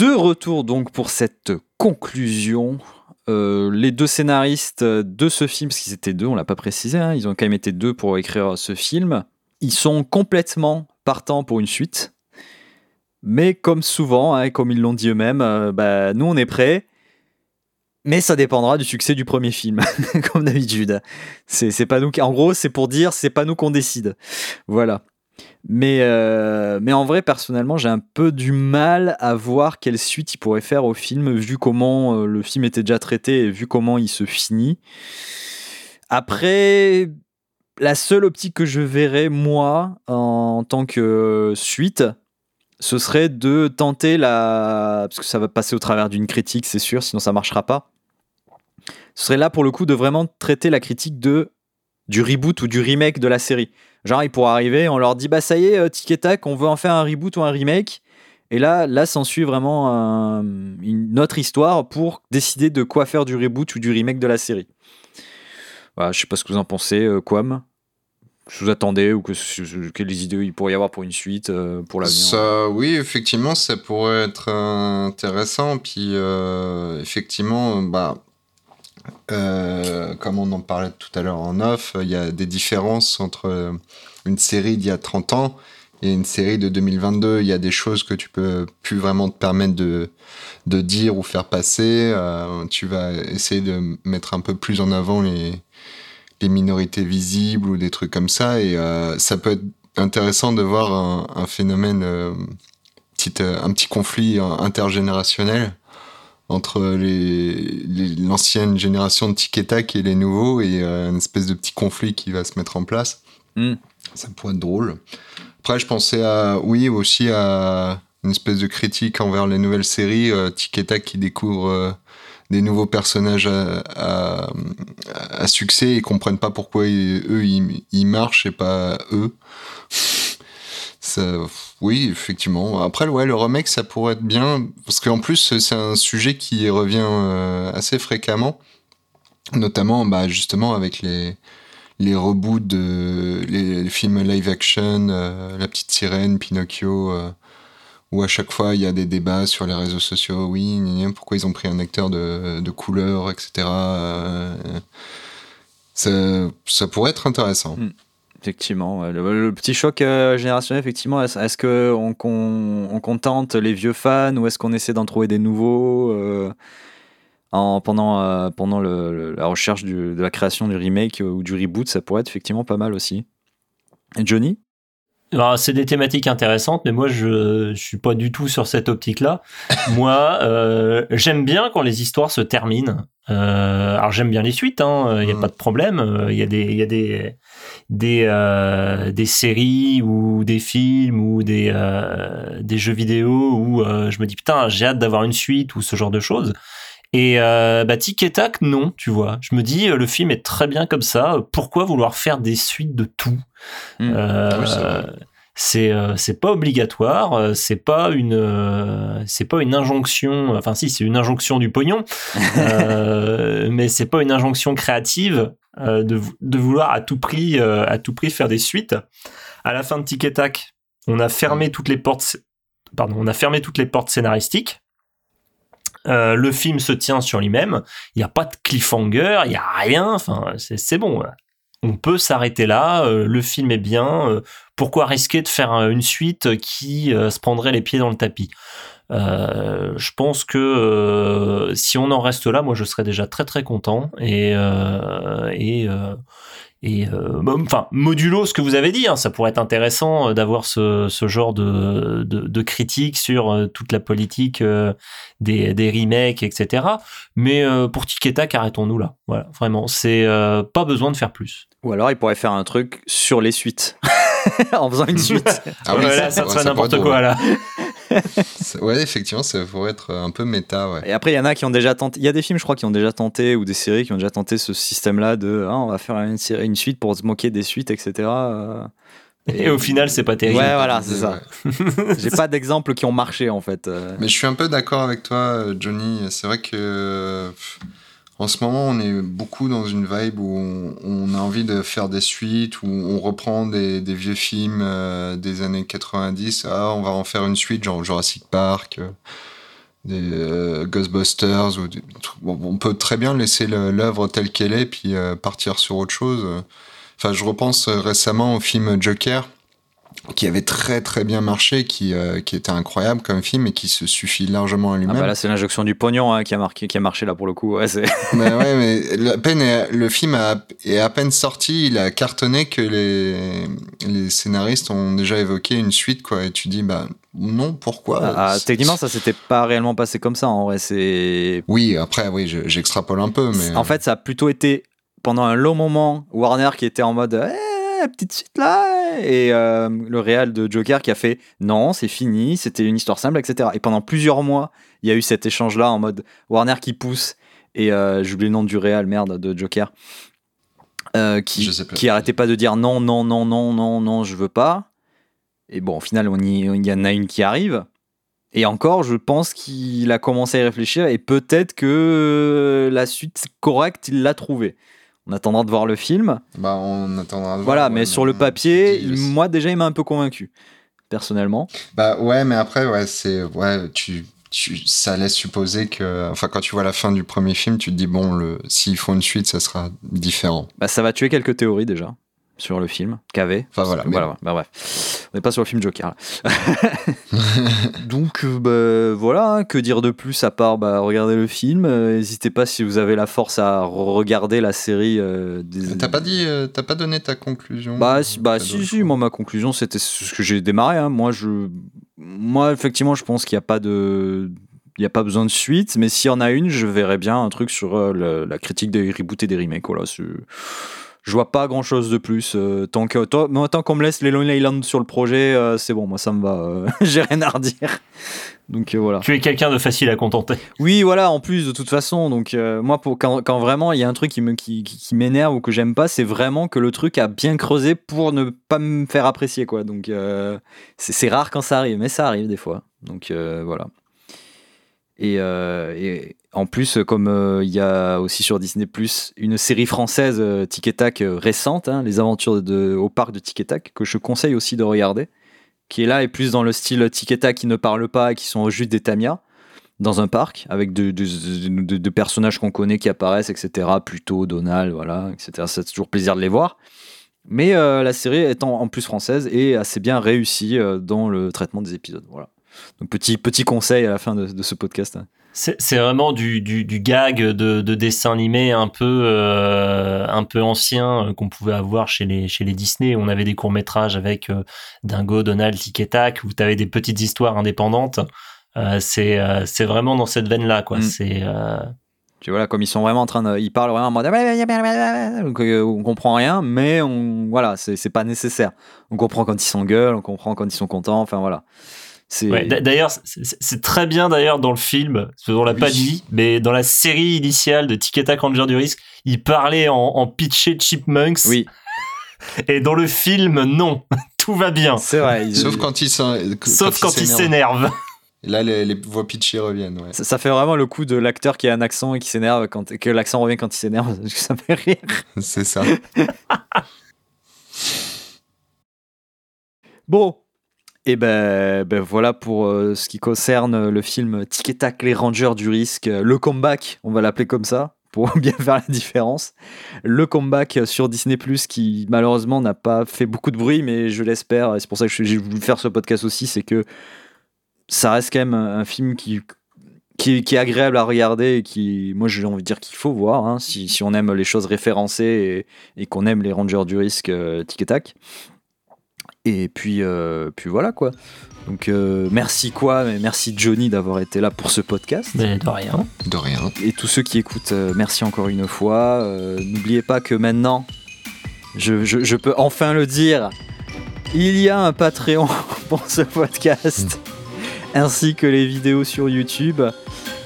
De retour donc pour cette conclusion. Euh, les deux scénaristes de ce film, parce qu'ils étaient deux, on l'a pas précisé, hein, ils ont quand même été deux pour écrire ce film. Ils sont complètement partants pour une suite. Mais comme souvent, hein, comme ils l'ont dit eux-mêmes, euh, bah, nous on est prêts. Mais ça dépendra du succès du premier film, comme d'habitude. C'est pas nous qui. En gros, c'est pour dire, c'est pas nous qu'on décide. Voilà. Mais, euh, mais en vrai, personnellement, j'ai un peu du mal à voir quelle suite il pourrait faire au film, vu comment euh, le film était déjà traité et vu comment il se finit. Après, la seule optique que je verrais, moi, en tant que suite, ce serait de tenter la. Parce que ça va passer au travers d'une critique, c'est sûr, sinon ça marchera pas. Ce serait là pour le coup de vraiment traiter la critique de du reboot ou du remake de la série. Genre, il pourrait arriver, on leur dit bah ça y est, euh, tic et tac, on veut en faire un reboot ou un remake. Et là, là s'ensuit vraiment un- une autre histoire pour décider de quoi faire du reboot ou du remake de la série. Voilà, je sais pas ce que vous en pensez, euh, Quam. Vous attendez ou que, quelles idées il pourrait y avoir pour une suite, euh, pour l'avenir. Ça, oui, effectivement, ça pourrait être intéressant. Puis, euh, effectivement, bah, euh, comme on en parlait tout à l'heure en off, il y a des différences entre une série d'il y a 30 ans et une série de 2022. Il y a des choses que tu peux plus vraiment te permettre de, de dire ou faire passer. Euh, tu vas essayer de mettre un peu plus en avant les, les minorités visibles ou des trucs comme ça. Et euh, ça peut être intéressant de voir un, un phénomène, euh, petit, euh, un petit conflit intergénérationnel entre les- les- l'ancienne génération de tic et tac et les nouveaux et euh, une espèce de petit conflit qui va se mettre en place. Hmm. Ça pourrait être drôle. Après, je pensais à, oui, aussi à une espèce de critique envers les nouvelles séries, euh, tic et tac qui découvre euh, des nouveaux personnages à, à, à succès et comprennent pas pourquoi ils- eux ils, ils marchent et pas eux. Ça, oui, effectivement. Après, ouais, le remake, ça pourrait être bien parce qu'en plus, c'est un sujet qui revient euh, assez fréquemment, notamment, bah, justement, avec les les reboots de les, films live action, euh, La Petite Sirène, Pinocchio, euh, où à chaque fois il y a des débats sur les réseaux sociaux. Oui, pourquoi ils ont pris un acteur de, de couleur, etc. ça, ça pourrait être intéressant. Mm. Effectivement, le, petit choc euh, générationnel, effectivement, est-ce est-ce que on, con- on contente les vieux fans ou est-ce qu'on essaie d'en trouver des nouveaux euh, en, pendant, euh, pendant la recherche de la création du remake ou du reboot, ça pourrait être effectivement pas mal aussi. Johnny? C'est des thématiques intéressantes, mais moi, je, je suis pas du tout sur cette optique-là. moi, euh, j'aime bien quand les histoires se terminent. Euh, alors, j'aime bien les suites, il hein, n'y a Mm. pas de problème. Il y a des, il y a des, des, euh, des séries ou des films ou des, euh, des jeux vidéo où euh, je me dis, putain, j'ai hâte d'avoir une suite ou ce genre de choses. Et euh, bah, tic et tac, non, tu vois. Je me dis, euh, le film est très bien comme ça. Pourquoi vouloir faire des suites de tout? Mm. Euh, Oui, c'est vrai. c'est euh, c'est pas obligatoire, euh, c'est pas une euh, c'est pas une injonction. Enfin si, c'est une injonction du pognon, euh, mais c'est pas une injonction créative euh, de, de vouloir à tout prix euh, à tout prix faire des suites. À la fin de Tic et Tac, on a fermé toutes les portes. Pardon, on a fermé toutes les portes scénaristiques. Euh, le film se tient sur lui-même. Il n'y a pas de cliffhanger, il n'y a rien. C'est bon. On peut s'arrêter là. euh, le film est bien. euh, pourquoi risquer de faire une suite qui se prendrait les pieds dans le tapis? Je pense que si on en reste là, moi je serais déjà très très content et et euh, euh, enfin modulo ce que vous avez dit, hein, ça pourrait être intéressant euh, d'avoir ce, ce genre de, de, de critique sur euh, toute la politique euh, des, des remakes, etc. Mais euh, pour Tic et Tac, arrêtons-nous là? Voilà, vraiment, c'est euh, pas besoin de faire plus. Ou alors il pourrait faire un truc sur les suites. en faisant une suite. Ah oui, Ouais, ça- ça n'importe quoi là. Ouais, effectivement, ça pourrait être un peu méta, ouais. Et après, il y en a qui ont déjà tenté. Il y a des films, je crois, qui ont déjà tenté, ou des séries qui ont déjà tenté ce système-là de ah, on va faire une, série, une suite pour se moquer des suites, etc. euh. Et au final, c'est pas terrible. Ouais, voilà, c'est ça. Ouais. J'ai pas d'exemples qui ont marché en fait. euh. Mais je suis un peu d'accord avec toi, euh, Johnny. C'est vrai que pff, en ce moment, on est beaucoup dans une vibe où on, a envie de faire des suites, où on reprend des, vieux films euh, des années 90. Ah, on va en faire une suite, genre Jurassic Park, euh, des euh, Ghostbusters. On peut très bien laisser l'œuvre telle qu'elle est, puis partir sur autre chose. Enfin, je repense récemment au film Joker qui avait très très bien marché, qui, euh, qui était incroyable comme film et qui se suffit largement à Ah lui-même. bah là, c'est l'injonction du pognon hein, qui, a marqué, qui a marché là pour le coup. Ouais, Mais ouais, mais la peine est- le film a- est à peine sorti, il a cartonné que les, les scénaristes ont déjà évoqué une suite, quoi. Et tu dis, bah non, pourquoi? Ah, C'est- techniquement, ça s'était pas réellement passé comme ça. En vrai, c'est. Oui, après, oui, je- j'extrapole un peu, mais. En fait, ça a plutôt été pendant un long moment Warner qui était en mode eh, petite suite là et euh, le réal de Joker qui a fait non, c'est fini, c'était une histoire simple, etc. Et pendant plusieurs mois, il y a eu cet échange là en mode Warner qui pousse et euh, j'oublie le nom du réal merde de Joker euh, qui qui arrêtait pas de dire non, non, non, non, non, non, je veux pas. Et bon, au final, on y, il y en a une qui arrive. Et encore, je pense qu'il a commencé à y réfléchir et peut-être que la suite correcte, il l'a trouvée. En attendant de voir le film. Bah, on attendra. de voilà, voir, mais ouais, sur le on- papier, on il- moi déjà, il m'a un peu convaincu, personnellement. Bah ouais, mais après, ouais, c'est. Ouais, tu. tu, ça laisse supposer que, enfin, quand tu vois la fin du premier film, tu te dis bon, le, s'ils font une suite, ça sera différent. Bah, ça va tuer quelques théories déjà sur le film qu'avait. Enfin voilà. mais Voilà, bah, bref. On n'est pas sur le film Joker. là. Donc euh, bah, voilà, hein, que dire de plus à part bah, regarder le film? Euh, N'hésitez pas si vous avez la force à regarder la série. euh, des... T'as pas dit, euh, t'as pas donné ta conclusion? Bah, si, bah si, moi ma conclusion c'était ce que j'ai démarré. hein. Moi, je, moi effectivement, je pense qu'il n'y a pas de, il a pas besoin de suite, mais s'il y en a une, je verrais bien un truc sur la critique des reboots et des remakes. Voilà, je vois pas grand chose de plus. euh, tant que, tant, qu'on me laisse les Lonely Island sur le projet, euh, c'est bon, moi ça me va. euh, j'ai rien à redire. Donc voilà. Tu es quelqu'un de facile à contenter. Oui, voilà, en plus, de toute façon. Donc, moi, pour, quand, quand vraiment il y a un truc qui me- qui, qui, qui m'énerve ou que j'aime pas, c'est vraiment que le truc a bien creusé pour ne pas me faire apprécier, quoi. Donc, c'est c'est rare quand ça arrive, mais ça arrive des fois. Donc, voilà. Et, euh, et en plus, comme euh, il y a aussi sur Disney Plus une série française euh, euh, récente, hein, Les aventures au parc de Tic que je conseille aussi de regarder, qui est là et plus dans le style Tic qui ne parle pas, qui sont juste des Tamiya dans un parc avec de, personnages qu'on connaît qui apparaissent, etc. Pluto, Donald, voilà, etc. C'est toujours plaisir de les voir. Mais la série étant en plus française et assez bien réussie dans le traitement des épisodes. Voilà. Donc petit, petit conseil à la fin de, de ce podcast. C'est vraiment du, du, du gag de, de dessin animé un peu, euh, un peu ancien euh, qu'on pouvait avoir chez les, chez les Disney. On avait des courts-métrages avec euh, Dingo, Donald, Tic et Tac, où tu avais des petites histoires indépendantes. Euh, c'est euh, vraiment dans cette veine-là. quoi. Mm. C'est Tu vois là, comme ils sont vraiment en train de, ils parlent vraiment en mode donc euh, on comprend rien, mais on voilà, c'est c'est pas nécessaire. On comprend quand ils s'engueulent, on comprend quand ils sont contents. Enfin voilà. C'est Ouais, d'a- D'ailleurs, c'est- très bien d'ailleurs dans le film, parce qu'on l'a Oui. pas dit, mais dans la série initiale de Tic et Tac Ranger du risque, il parlait en, en pitché Chipmunks. oui, Et dans le film, non, tout va bien. c'est vrai. ils- Sauf quand ils s'en- Sauf quand il s'énerve. Là, les, les voix pitchées reviennent. Ouais. Ça, ça fait vraiment le coup de l'acteur qui a un accent et qui s'énerve quand que l'accent revient quand il s'énerve. parce que Ça fait rire. C'est ça. Bon, et ben, ben voilà pour euh, ce qui concerne le film Tic et Tac, les Rangers du risque, euh, le comeback, on va l'appeler comme ça pour bien faire la différence. Le comeback sur Disney Plus qui malheureusement n'a pas fait beaucoup de bruit, mais je l'espère. C'est pour ça que j'ai voulu faire ce podcast aussi, c'est que ça reste quand même un, film qui qui, est agréable à regarder et qui, moi j'ai envie de dire qu'il faut voir hein, si, on aime les choses référencées et, qu'on aime les Rangers du risque euh, tic et tac. Et puis, euh, puis voilà quoi. Donc euh, merci quoi, mais merci Johnny d'avoir été là pour ce podcast. Mais de rien. De rien. Et tous ceux qui écoutent, euh, merci encore une fois. Euh, N'oubliez pas que maintenant, je, je- je peux enfin le dire, il y a un Patreon pour ce podcast, ainsi que les vidéos sur YouTube.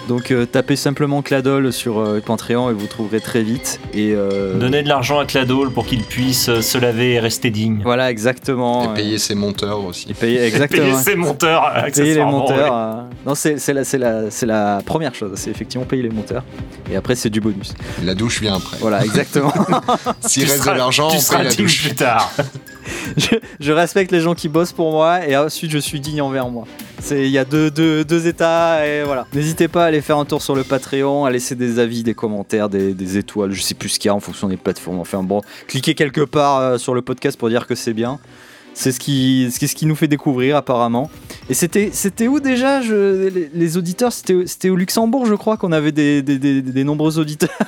Donc euh, tapez simplement Cladol sur euh, Patreon et vous trouverez très vite. Et euh, Donner de l'argent à Cladol pour qu'il puisse euh, se laver et rester digne. voilà exactement. Et payer ses monteurs aussi. Et payer exactement. Payer ses monteurs, Payer les monteurs. ouais. euh, Non, c'est c'est la, c'est la, c'est la première chose. C'est effectivement payer les monteurs. Et après, c'est du bonus. La douche vient après. Voilà, exactement. S'il reste seras- de l'argent, tu on seras paye la douche. plus tard. je, je respecte les gens qui bossent pour moi et ensuite je suis digne envers moi. Il y a deux, deux, deux états et voilà. N'hésitez pas à aller faire un tour sur le Patreon, à laisser des avis, des commentaires, des, des étoiles, je sais plus ce qu'il y a en fonction des plateformes. Enfin bon, cliquez quelque part euh, sur le podcast pour dire que c'est bien. C'est ce qui, c'est ce qui nous fait découvrir apparemment. Et c'était, c'était où déjà je, les, les auditeurs? C'était, au Luxembourg, je crois qu'on avait des, des, des- des nombreux auditeurs.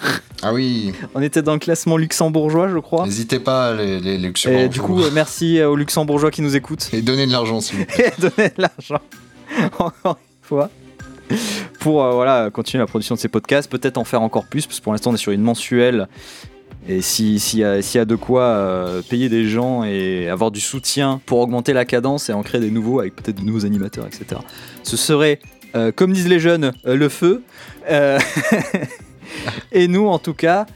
Ah oui, On était dans le classement luxembourgeois, je crois. n'hésitez pas les, les, les Et Luxembourgeois. du coup, euh, merci euh, aux Luxembourgeois qui nous écoutent. Et donnez de l'argent s'il vous plaît. et donner de l'argent encore une fois. Pour euh, voilà continuer la production de ces podcasts peut-être en faire encore plus parce que pour l'instant on est sur une mensuelle. Et si- s'il y, a- de quoi euh, payer des gens et avoir du soutien pour augmenter la cadence et en créer des nouveaux avec peut-être de nouveaux animateurs etc ce serait euh, comme disent les jeunes le feu. Et nous en tout cas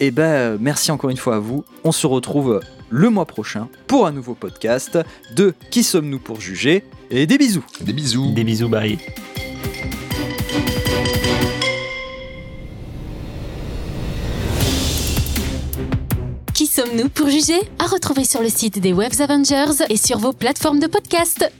et ben merci encore une fois à vous. On se retrouve le mois prochain pour un nouveau podcast de Qui sommes-nous pour juger et des bisous. Des bisous. Des bisous, bye. Qui sommes-nous pour juger? À retrouver sur le site des Webs Avengers et sur vos plateformes de podcast.